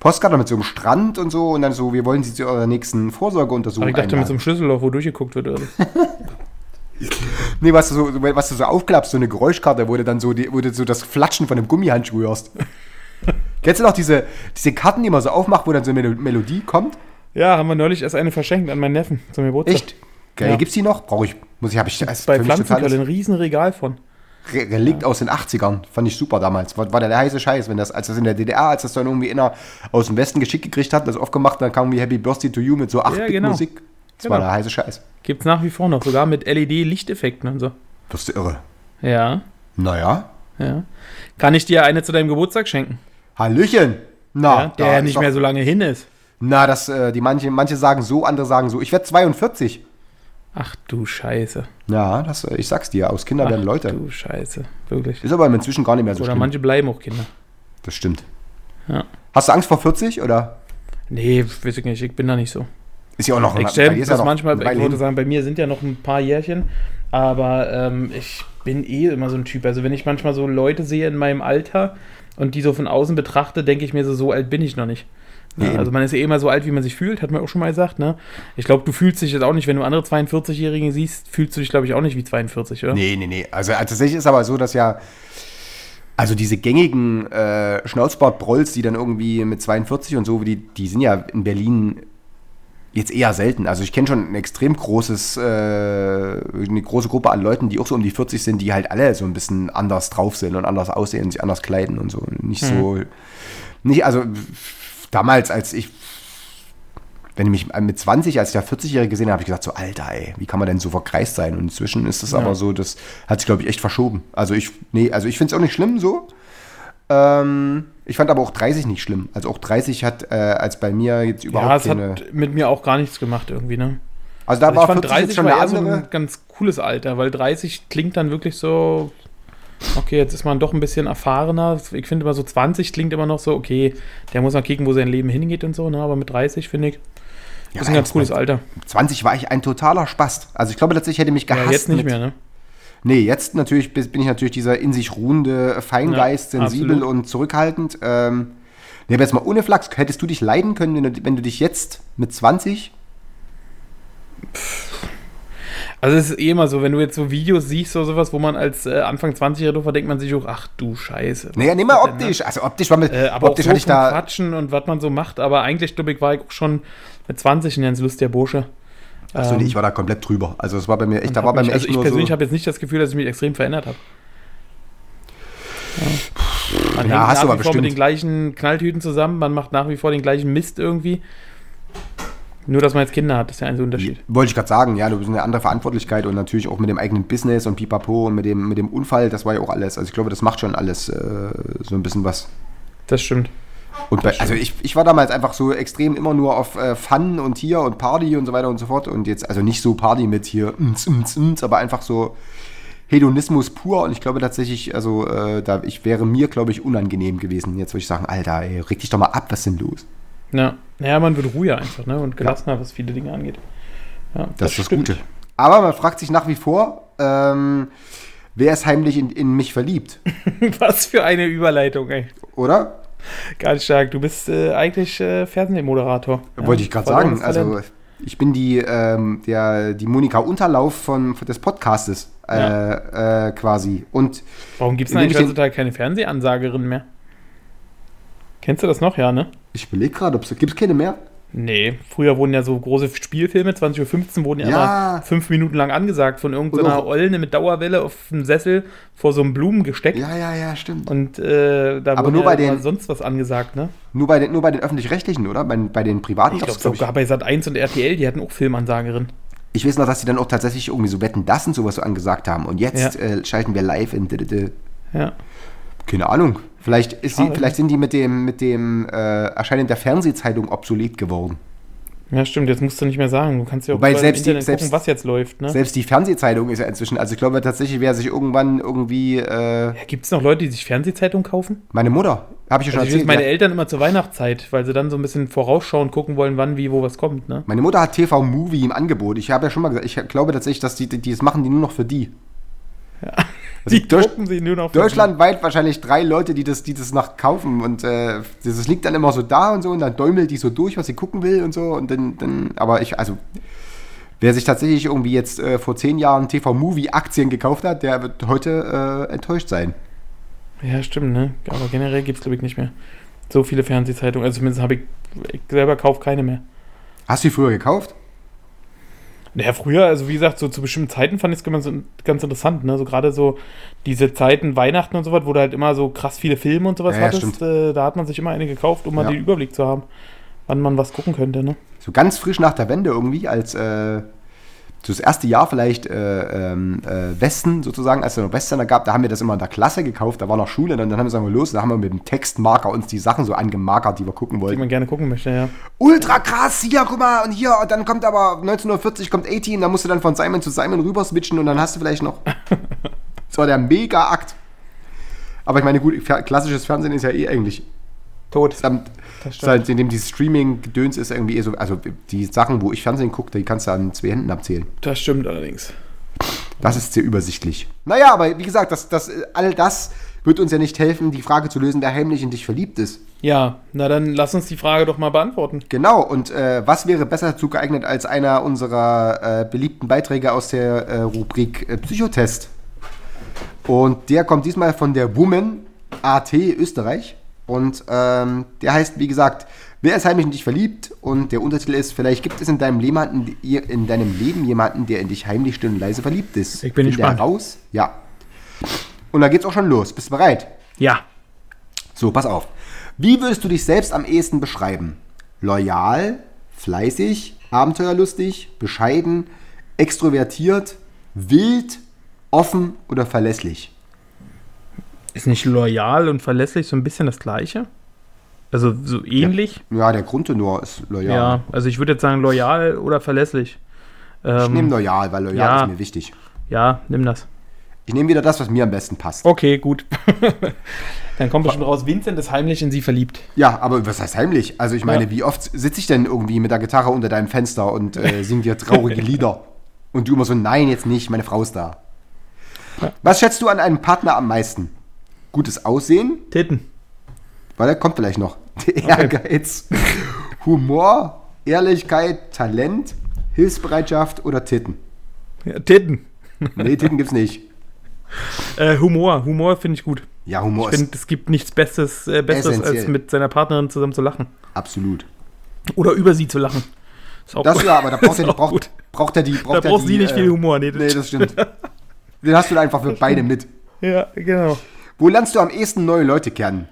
Postkarte mit so einem Strand und so und dann so, wir wollen Sie zu eurer nächsten Vorsorgeuntersuchung ich dachte mit so einem Schlüsselloch, wo durchgeguckt wird. Oder? so. Nee, was du, so, was du so aufklappst, so eine Geräuschkarte, wo du dann so, die, wo du so das Flatschen von einem Gummihandschuh hörst. Kennst du noch diese, diese Karten, die man so aufmacht, wo dann so eine Melo- Melodie kommt? ja, haben wir neulich erst eine verschenkt an meinen Neffen zum Geburtstag. Echt? Geil, Ja. gibt's die noch? Brauche ich, muss ich, habe ich das Bei Pflanzenkölle ein riesen Regal von. Re- Relikt aus den 80ern. Fand ich super damals. War, war der heiße Scheiß, wenn das, als das in der DDR, als das dann irgendwie einer aus dem Westen geschickt gekriegt hat, das aufgemacht, dann kam wie Happy Birthday to You mit so 8-Bit-Musik. genau. Das war Genau. der heiße Scheiß. Gibt's nach wie vor noch, sogar mit LED-Lichteffekten und so. Wirst du irre. Ja, Naja. ja. Kann ich dir eine zu deinem Geburtstag schenken? Hallöchen. Na, ja, der ja nicht mehr so lange hin ist. Na, das, äh, die manche, manche sagen so, andere sagen so. Ich werde 42. Ach du Scheiße. Ja, das, ich sag's dir, aus Kinder Ach werden Leute. du Scheiße. Wirklich. Ist aber inzwischen gar nicht mehr so Oder schlimm. manche bleiben auch Kinder. Das stimmt. Ja. Hast du Angst vor 40 oder? Nee, weiß ich nicht. Ich bin da nicht so. Ist ja auch noch Ich bei stelle das ja manchmal, ich hin. sagen, bei mir sind ja noch ein paar Jährchen, aber ähm, ich bin eh immer so ein Typ. Also wenn ich manchmal so Leute sehe in meinem Alter und die so von außen betrachte, denke ich mir so, so alt bin ich noch nicht. Ja, also man ist ja eh immer so alt, wie man sich fühlt, hat man auch schon mal gesagt. Ne? Ich glaube, du fühlst dich jetzt auch nicht, wenn du andere 42-Jährige siehst, fühlst du dich, glaube ich, auch nicht wie 42, oder? Nee, nee, nee. Also äh, tatsächlich ist aber so, dass ja. Also diese gängigen äh, Schnauzbart-Brolls, die dann irgendwie mit 42 und so, die, die sind ja in Berlin jetzt eher selten. Also ich kenne schon ein extrem großes, äh, eine große Gruppe an Leuten, die auch so um die 40 sind, die halt alle so ein bisschen anders drauf sind und anders aussehen, sich anders kleiden und so. Nicht so. Nicht, also damals, als ich wenn ich mich mit 20 als der 40-Jährige gesehen habe, habe ich gesagt, so Alter, ey, wie kann man denn so verkreist sein? Und inzwischen ist es aber so, das hat sich, glaube ich, echt verschoben. Also ich, nee, also ich finde es auch nicht schlimm so. Ähm, ich fand aber auch 30 nicht schlimm. Also auch 30 hat äh, als bei mir jetzt überhaupt Ja, es keine. hat mit mir auch gar nichts gemacht irgendwie, ne? also da Also war ich fand 40 30 jetzt schon war eher so ein ganz cooles Alter, weil 30 klingt dann wirklich so, okay, jetzt ist man doch ein bisschen erfahrener. Ich finde immer so 20 klingt immer noch so, okay, der muss mal kicken, wo sein Leben hingeht und so, ne? aber mit 30 finde ich, Ja, ist ein ganz cooles Alter. 20 war ich ein totaler Spast. Also ich glaube tatsächlich, ich hätte mich Ja, gehasst. jetzt nicht mehr, ne? Nee, jetzt natürlich bin ich natürlich dieser in sich ruhende Feingeist, Ja, sensibel absolut. und zurückhaltend. Ähm, nee, aber jetzt mal ohne Flachs, hättest du dich leiden können, wenn du, wenn du dich jetzt mit 20 Also es ist eh immer so, wenn du jetzt so Videos siehst oder sowas, wo man als äh, Anfang 20-Jähriger denkt man sich auch, ach du Scheiße. Naja, nimm mal denn, ne? optisch. Also optisch war mit, Äh, aber optisch auch so hatte ich da. Quatschen und was man so macht, aber eigentlich, glaube ich, war ich auch schon mit 20 ein ganz lustiger Bursche. Achso, Ähm, nee, ich war da komplett drüber. Also es war bei mir echt, da war bei mich, mir also echt ich nur persönlich so. habe jetzt nicht das Gefühl, dass ich mich extrem verändert habe. Ja. Man Ja, hängt hast du nach aber wie vor mit bestimmt. den gleichen Knalltüten zusammen, man macht nach wie vor den gleichen Mist irgendwie. Nur, dass man jetzt Kinder hat, das ist der einzige Unterschied. Wollte ich gerade sagen, ja, du bist eine andere Verantwortlichkeit und natürlich auch mit dem eigenen Business und pipapo und mit dem, mit dem Unfall, das war ja auch alles. Also ich glaube, das macht schon alles äh, so ein bisschen was. Das stimmt. Und bei, also ich, ich war damals einfach so extrem immer nur auf äh, Fun und hier und Party und so weiter und so fort. Und jetzt, also nicht so Party mit hier, ms, ms, ms, aber einfach so Hedonismus pur. Und ich glaube tatsächlich, also äh, da, ich wäre mir, glaube ich, unangenehm gewesen. Jetzt würde ich sagen, Alter, ey, reg dich doch mal ab, was ist denn los? Ja. Naja, man wird ruhiger einfach, ne? Und gelassener, was viele Dinge angeht. Ja, Das, ist das stimmt. Gute. Aber man fragt sich nach wie vor, ähm, wer ist heimlich in, in mich verliebt, Was für eine Überleitung, ey. oder? Ganz stark. Du bist äh, eigentlich äh, Fernsehmoderator. Ja, Wollte ich gerade sagen. Also ich bin die, ähm, der, die Monika Unterlauf von, von des Podcastes äh, äh, quasi. Und Warum gibt es eigentlich heutzutage keine Fernsehansagerin mehr? Kennst du das noch, ja, ne? Ich überlege gerade, gibt es keine mehr. Nee, früher wurden ja so große Spielfilme, 20.15 Uhr wurden ja, Ja. immer fünf Minuten lang angesagt von irgendeiner Olne mit Dauerwelle auf dem Sessel vor so einem Blumengesteck. Ja, ja, ja, stimmt. Und äh, da Aber wurde nur ja bei den- sonst was angesagt, ne? Nur bei den, nur bei den öffentlich-rechtlichen, oder? Bei, bei den privaten Ich glaube glaub sogar bei Sat 1 und RTL, die hatten auch Filmansagerin. Ich weiß noch, dass die dann auch tatsächlich irgendwie so Wetten, das und sowas so angesagt haben. Und jetzt Ja. äh, schalten wir live in. Ja. Keine Ahnung. Vielleicht, ist sie, vielleicht sind die mit dem, mit dem äh, Erscheinen der Fernsehzeitung obsolet geworden. Ja, stimmt, jetzt musst du nicht mehr sagen. Du kannst ja auch Wobei selbst die- selbst- gucken, was jetzt läuft, ne? Selbst die Fernsehzeitung ist ja inzwischen. Also ich glaube tatsächlich, wer sich irgendwann irgendwie. Äh, Ja, Gibt es noch Leute, die sich Fernsehzeitung kaufen? meine Mutter, habe ich ja schon Also ich erzählt. meine ja. Eltern immer zur Weihnachtszeit, weil sie dann so ein bisschen vorausschauend gucken wollen, wann, wie, wo was kommt, ne? Meine Mutter hat TV-Movie im Angebot. Ich habe ja schon mal gesagt, ich glaube tatsächlich, dass die, die, das machen die nur noch für die. Also Die gucken sie nur noch deutschlandweit wahrscheinlich drei Leute, die das, die das noch kaufen und äh, das, liegt dann immer so da und so und dann däumelt die so durch, was sie gucken will und so und dann, dann aber ich, also wer sich tatsächlich irgendwie jetzt äh, vor zehn Jahren TV-Movie-Aktien gekauft hat, der wird heute äh, enttäuscht sein. Ja, stimmt, ne? Aber generell gibt es, glaube ich, nicht mehr so viele Fernsehzeitungen. Also zumindest habe ich, ich selber kaufe keine mehr. Hast du die früher gekauft? Naja, früher, also wie gesagt, so zu bestimmten Zeiten fand ich es ganz, ganz interessant, ne? So gerade so diese Zeiten, Weihnachten und so was, wo du halt immer so krass viele Filme und sowas Ja, ja, hattest, äh, da hat man sich immer eine gekauft, um mal Ja. den Überblick zu haben, wann man was gucken könnte, ne? So ganz frisch nach der Wende irgendwie, als äh, so das erste Jahr vielleicht äh, ähm, äh, Westen sozusagen, als es noch Westerner gab, da haben wir das immer in der Klasse gekauft, da war noch Schule, dann, dann haben wir gesagt, los, da haben wir mit dem Textmarker uns die Sachen so angemarkert, die wir gucken Die wollten. man gerne gucken möchte, ja. Ultra krass, hier, guck mal, und hier, und dann kommt aber 1940 kommt 18, da musst du dann von Simon zu Simon rüber switchen und dann hast du vielleicht noch. Das war der Mega-Akt. Aber ich meine, gut, klassisches Fernsehen ist ja eh eigentlich Tot. samt, Das stimmt. seit dem dieses Streaming-Gedöns ist irgendwie eh so, also die Sachen, wo ich Fernsehen gucke, die kannst du an zwei Händen abzählen. Das stimmt allerdings. Das ist sehr übersichtlich. Naja, aber wie gesagt, das, das, all das wird uns ja nicht helfen, die Frage zu lösen, wer heimlich in dich verliebt ist. Ja, na dann lass uns die Frage doch mal beantworten. Genau, und äh, was wäre besser dazu geeignet als einer unserer äh, beliebten Beiträge aus der äh, Rubrik äh, Psychotest? Und der kommt diesmal von der Woman AT Österreich. Und ähm, der heißt, wie gesagt, wer ist heimlich in dich verliebt? Und der Untertitel ist, vielleicht gibt es in deinem, jemanden, in deinem Leben jemanden, der in dich heimlich still und leise verliebt ist. Ich bin Finde gespannt. Heraus? Ja. Und da geht's auch schon los. Bist du bereit? Ja. So, pass auf. Wie würdest du dich selbst am ehesten beschreiben? Loyal, fleißig, abenteuerlustig, bescheiden, extrovertiert, wild, offen oder verlässlich? Ist nicht loyal und verlässlich so ein bisschen das Gleiche? Also so ähnlich? Ja, der Grundtenor ist Ja, loyal. also ich würde jetzt sagen loyal oder verlässlich. Ich Ähm, nehme loyal, weil loyal ja. ist mir wichtig. ja, nimm das. Ich nehme wieder das, was mir am besten passt. Okay, gut. Dann kommt bestimmt raus, Vincent ist heimlich in sie verliebt. Ja, aber was heißt heimlich? Also ich meine, Ja. wie oft sitze ich denn irgendwie mit der Gitarre unter deinem Fenster und äh, singe dir traurige Lieder? Und du immer so, nein, jetzt nicht, meine Frau ist da. Was schätzt du an einem Partner am meisten? Gutes Aussehen? Titten. Weil er kommt vielleicht noch. Ehrgeiz, Humor, Ehrlichkeit, Talent, Hilfsbereitschaft oder Titten? Ja, Titten. Nee, Titten gibt's nicht. Äh, Humor. Humor finde ich gut. Ja, Humor Ich finde, es gibt nichts Besseres, äh, Besseres als mit seiner Partnerin zusammen zu lachen. absolut. Oder über sie zu lachen. Ist auch Das gut. ja, aber da braucht er, braucht, gut. braucht er die. Da Braucht er braucht die, sie nicht äh, viel Humor. Nee, Nee, das stimmt. Den hast du einfach für beide mit. Ja, genau. Wo lernst du am ehesten neue Leute kennen?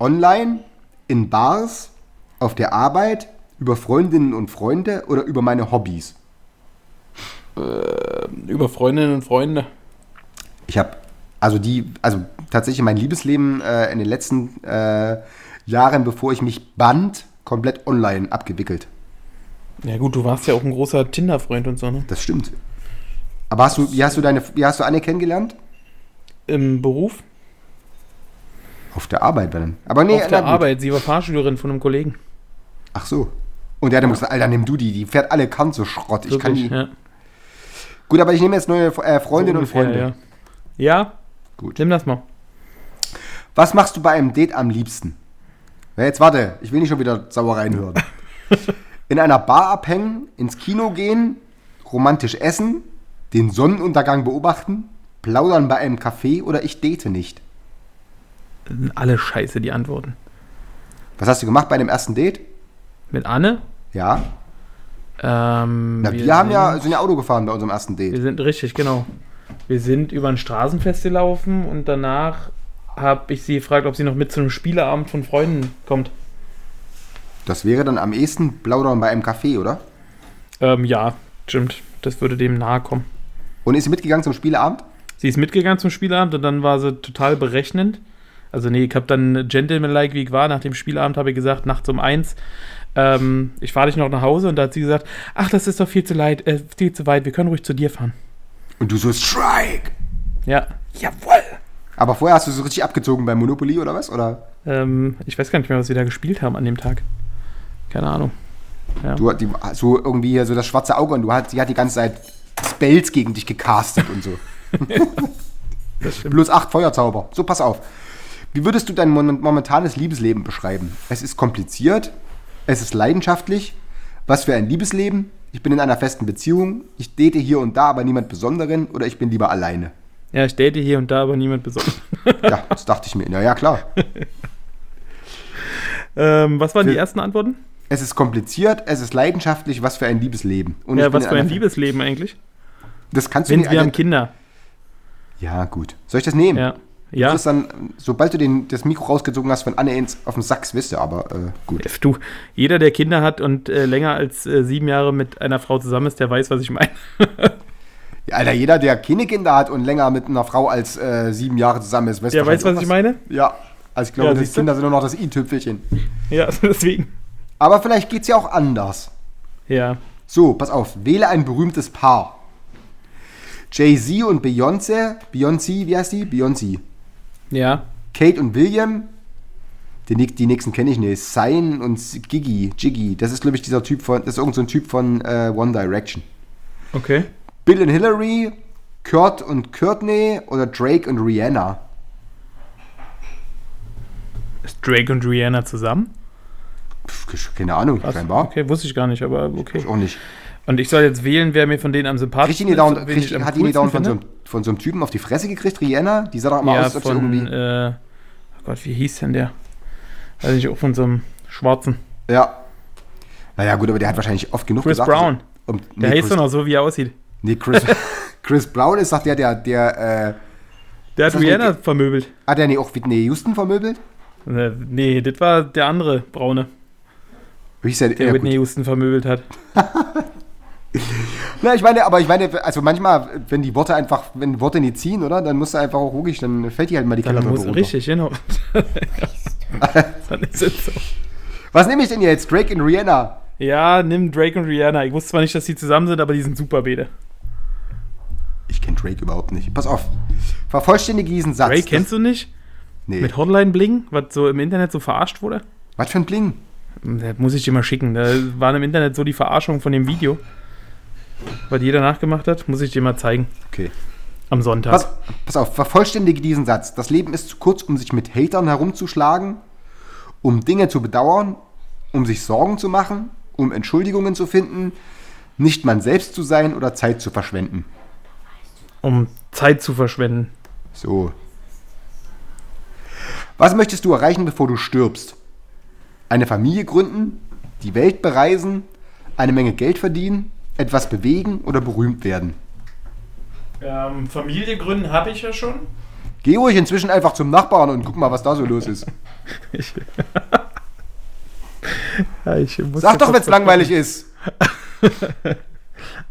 Online, in Bars, auf der Arbeit, über Freundinnen und Freunde oder über meine Hobbys? Über Freundinnen und Freunde. Ich habe also die, also tatsächlich mein Liebesleben äh, in den letzten äh, Jahren, bevor ich mich band, komplett online abgewickelt. Ja gut, du warst ja auch ein großer Tinder-Freund und so, ne? Das stimmt. Aber hast du, wie hast du deine, wie hast du Anne kennengelernt? Im Beruf, Auf der Arbeit, wenn. Aber nee, auf der gut. Arbeit. Sie war Fahrschülerin von einem Kollegen. Ach so. Und der hat dann gesagt, Alter, nimm du die, die fährt alle Kant so Schrott. Ich kann die. ja. Gut, aber ich nehme jetzt neue äh, Freundinnen und So Freunde. Ja. ja, Gut. nimm das mal. Was machst du bei einem Date am liebsten? Ja, jetzt warte, ich will nicht schon wieder Sauereien hören. In einer Bar abhängen, ins Kino gehen, romantisch essen, den Sonnenuntergang beobachten, plaudern bei einem Café oder ich date nicht. Sind alle scheiße, die Antworten. Was hast du gemacht bei dem ersten Date? Mit Anne. Ja. Ähm, Na, wir, haben ja, sind- sind ja Auto gefahren bei unserem ersten Wir Date. sind richtig, genau. Wir sind über ein Straßenfest gelaufen und danach habe ich sie gefragt, ob sie noch mit zu einem Spieleabend von Freunden kommt. Das wäre dann am ehesten Plaudern bei einem Café, oder? Ähm, ja, stimmt. Das würde dem nahe kommen. Und ist sie mitgegangen zum Spieleabend? Sie ist mitgegangen zum Spielabend und dann war sie total berechnend. Also nee, ich habe dann gentlemanlike, wie ich war, nach dem Spielabend habe ich gesagt, nachts um eins, ähm, ich fahre dich noch nach Hause und da hat sie gesagt, ach, das ist doch viel zu leid, äh, viel zu weit, wir können ruhig zu dir fahren. Und du so, Strike! Ja, jawohl. Aber vorher hast du so richtig abgezogen beim Monopoly oder was? Oder Ähm, ich weiß gar nicht mehr, was wir da gespielt haben an dem Tag. Keine Ahnung. du die, so irgendwie so das schwarze Auge und du hat, sie hat die ganze Zeit Spells gegen dich gecastet und so. Bloß acht Feuerzauber. So, pass auf. Wie würdest du dein momentanes Liebesleben beschreiben? Es ist kompliziert, es ist leidenschaftlich. Was für ein Liebesleben? Ich bin in einer festen Beziehung, ich date hier und da, aber niemand Besonderen oder ich bin lieber alleine. Ja, ich date hier und da, aber niemand besonders. Ja, das dachte ich mir. Na ja, klar. ähm, was waren die Für- ersten Antworten? Es ist kompliziert, es ist leidenschaftlich, was für ein Liebesleben. Und ja, was für ein Liebesleben eigentlich? Das kannst du Wenn nicht wir haben Kinder. Ja, gut. Soll ich das nehmen? Ja. Ja, kriegst dann, sobald du den, das Mikro rausgezogen hast, von Anne ins, auf den Sachs, wisst ihr, aber äh, gut. du, jeder, der Kinder hat und äh, länger als äh, sieben Jahre mit einer Frau zusammen ist, der weiß, was ich meine. Ja, Alter, jeder, der keine Kinder hat und länger mit einer Frau als äh, sieben Jahre zusammen ist, weiß Der weiß, was auch ich meine? Ja, also ich glaube, Ja, die? Kinder sind nur noch das i-Tüpfelchen. Ja, deswegen. Aber vielleicht geht's ja auch anders. Ja. So, pass auf, wähle ein berühmtes Paar. Jay-Z und Beyoncé, Beyoncé, wie heißt die? Beyoncé. Ja. Kate und William, die, die nächsten kenne ich nicht. Sein und Gigi, Jiggy, das ist, glaube ich, dieser Typ von, das ist irgendein so ein Typ von äh, One Direction. Okay. Bill und Hillary, Kurt und Courtney oder Drake und Rihanna. Ist Drake und Rihanna zusammen? Keine Ahnung, Was? scheinbar. Okay, wusste ich gar nicht, aber okay. Ich auch nicht. Und ich soll jetzt wählen, wer mir von denen am sympathischsten ist. wen kriegt, ich hat die nicht dauernd von so, von so einem Typen auf die Fresse gekriegt, Rihanna? Die sah doch finde? Ja, aus, als von, irgendwie. äh, oh Gott, wie hieß denn der? Weiß nicht, auch von so einem Schwarzen. Ja. Naja, gut, aber der hat wahrscheinlich oft genug Chris gesagt. Brown. Um, Der nee, heißt Chris, doch noch so, wie er aussieht. nee, Chris, Chris Brown ist doch der, der, der, äh, Der hat Rihanna mit- vermöbelt. hat der nicht auch Whitney Houston vermöbelt? Äh, Nee, das war der andere Braune, Wie hieß der? der ja, Whitney gut. Houston vermöbelt hat. Na, ich meine, aber ich meine, also manchmal, wenn die Worte einfach, wenn Worte nicht ziehen, oder? Dann musst du einfach auch ruhig, dann fällt dir halt mal die muss, runter. richtig, genau. Dann ist es so. Was nehme ich denn jetzt? Drake und Rihanna? Ja, nimm Drake und Rihanna. Ich wusste zwar nicht, dass die zusammen sind, aber die sind super beide. Ich kenne Drake überhaupt nicht. Pass auf. Vervollständige diesen Satz. Drake kennst du nicht? Nee. Mit Hotline Bling, was so im Internet so verarscht wurde? Was für ein Bling? Das muss ich dir mal schicken. Da waren im Internet so die Verarschung von dem Video. Was jeder nachgemacht hat, muss ich dir mal zeigen. Okay. Am Sonntag. Pass, pass auf, vervollständige diesen Satz. Das Leben ist zu kurz, um sich mit Hatern herumzuschlagen, um Dinge zu bedauern, um sich Sorgen zu machen, um Entschuldigungen zu finden, nicht man selbst zu sein oder Zeit zu verschwenden. Um Zeit zu verschwenden. So. Was möchtest du erreichen, bevor du stirbst? Eine Familie gründen, die Welt bereisen, eine Menge Geld verdienen, etwas bewegen oder berühmt werden? Ähm, Familie gründen habe ich ja schon. Geh ruhig inzwischen einfach zum Nachbarn und guck mal, was da so los ist. Ich, ja, ich muss Sag doch, wenn es langweilig ist.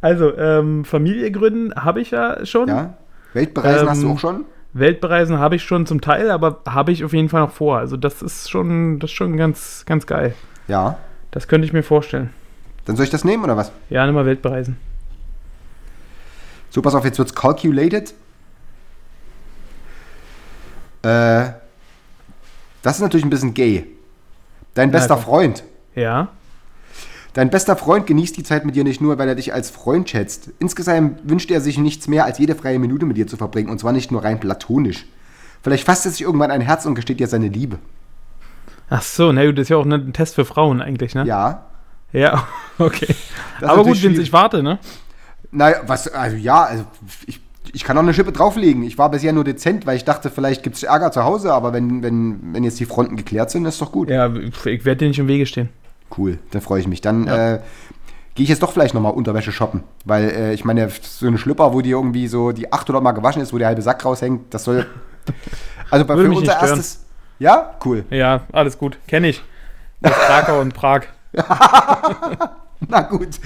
Also, ähm, Familie gründen habe ich ja schon. Ja? Weltbereisen hast du Ähm, auch schon? Weltbereisen habe ich schon zum Teil, aber habe ich auf jeden Fall noch vor. Also, das ist schon, das ist schon ganz, ganz geil. Ja. Das könnte ich mir vorstellen. Dann soll ich das nehmen oder was? Ja, nimm mal Weltbereisen. So, pass auf, jetzt wird's calculated. Äh, das ist natürlich ein bisschen gay. Dein bester komm. Freund. Ja. Dein bester Freund genießt die Zeit mit dir nicht nur, weil er dich als Freund schätzt. Insgesamt wünscht er sich nichts mehr, als jede freie Minute mit dir zu verbringen. Und zwar nicht nur rein platonisch. Vielleicht fasst er sich irgendwann ein Herz und gesteht dir seine Liebe. Ach so, na gut, das ist ja auch ein Test für Frauen eigentlich, ne? Ja. Ja, okay. Das Aber gut, schwierig. ich warte, ne? Naja, was, also ja, also ich, ich kann auch eine Schippe drauflegen. Ich war bisher nur dezent, weil ich dachte, vielleicht gibt es Ärger zu Hause, aber wenn, wenn, wenn jetzt die Fronten geklärt sind, ist doch gut. Ja, ich werde dir nicht im Wege stehen. Cool, dann freue ich mich. Dann äh, gehe ich jetzt doch vielleicht nochmal Unterwäsche shoppen. Weil äh, ich meine, so eine Schlüpper, wo die irgendwie so die 800 Mal gewaschen ist, wo der halbe Sack raushängt, das soll. Also bei, für mich unser erstes. Ja, cool. Ja, alles gut. Kenne ich. Das Krakau und Prag. Na gut.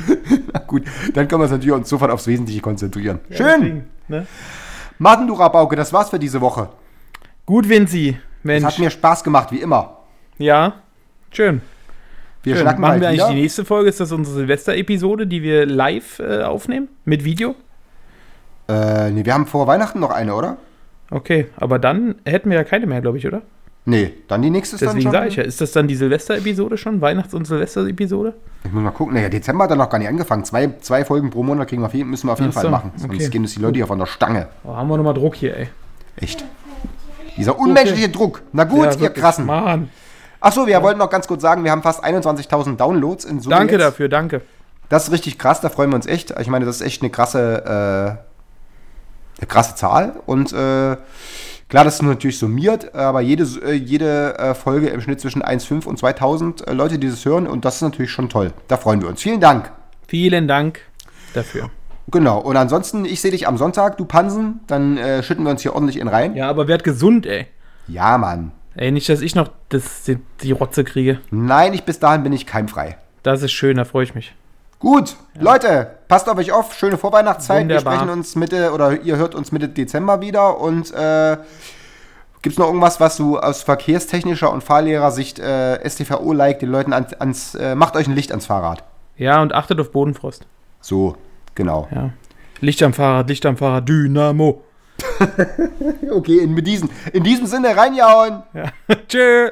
Na gut. Dann können wir uns natürlich uns sofort aufs Wesentliche konzentrieren. Schön. Deswegen, ne? Martin, du Rabauke, das war's für diese Woche. Gut, Vinci. Es Mensch. hat mir Spaß gemacht, wie immer. ja, schön. Wir schön. schnacken Machen wir eigentlich wieder. die nächste Folge? Ist das unsere Silvester-Episode, die wir live äh, aufnehmen? Mit Video? Äh, nee, wir haben vor Weihnachten noch eine, oder? Okay, aber dann hätten wir ja keine mehr, glaube ich, oder? Nee, dann die nächste ist Deswegen dann sage schon. ich ja. Ist das dann die Silvester-Episode schon? Weihnachts- und Silvester-Episode? Ich muss mal gucken. Naja, Dezember hat dann noch gar nicht angefangen. Zwei, zwei Folgen pro Monat kriegen wir jeden, müssen wir auf jeden Ach Fall so, machen. Sonst okay. gehen uns die Leute hier von der Stange. Oh, haben wir nochmal Druck hier, ey. Echt. Dieser unmenschliche Druck. Na gut, Ja, ihr. Krassen. Mann. Achso, wir wollten noch ganz kurz sagen, wir haben fast 21.000 Downloads in Summe Danke jetzt. dafür, danke. Das ist richtig krass, da freuen wir uns echt. Ich meine, das ist echt eine krasse, äh, eine krasse Zahl. Und äh, klar, das ist natürlich summiert, aber jede, äh, jede äh, Folge im Schnitt zwischen 1,5 und 2.000 äh, Leute, die das hören. Und das ist natürlich schon toll. Da freuen wir uns. Vielen Dank. Vielen Dank dafür. Genau. Und ansonsten, ich sehe dich am Sonntag, du Pansen. Dann äh, schütten wir uns hier ordentlich in rein. Ja, aber werd gesund, ey. Ja, Mann. Ey, nicht, dass ich noch das, die, die Rotze kriege. Nein, ich, bis dahin bin ich keimfrei. Das ist schön, da freue ich mich. Gut, Leute, passt auf euch auf. Schöne Vorweihnachtszeit. Wunderbar. Wir sprechen uns Mitte oder ihr hört uns Mitte Dezember wieder. Und äh, gibt es noch irgendwas, was du aus verkehrstechnischer und Fahrlehrersicht äh, STVO-like den Leuten ans, ans äh, macht euch ein Licht ans Fahrrad. Ja, und achtet auf Bodenfrost. So, genau. Ja. Licht am Fahrrad, Licht am Fahrrad, Dynamo. Okay, in, mit diesen, in diesem Sinne reinjauen. Ja. Tschö.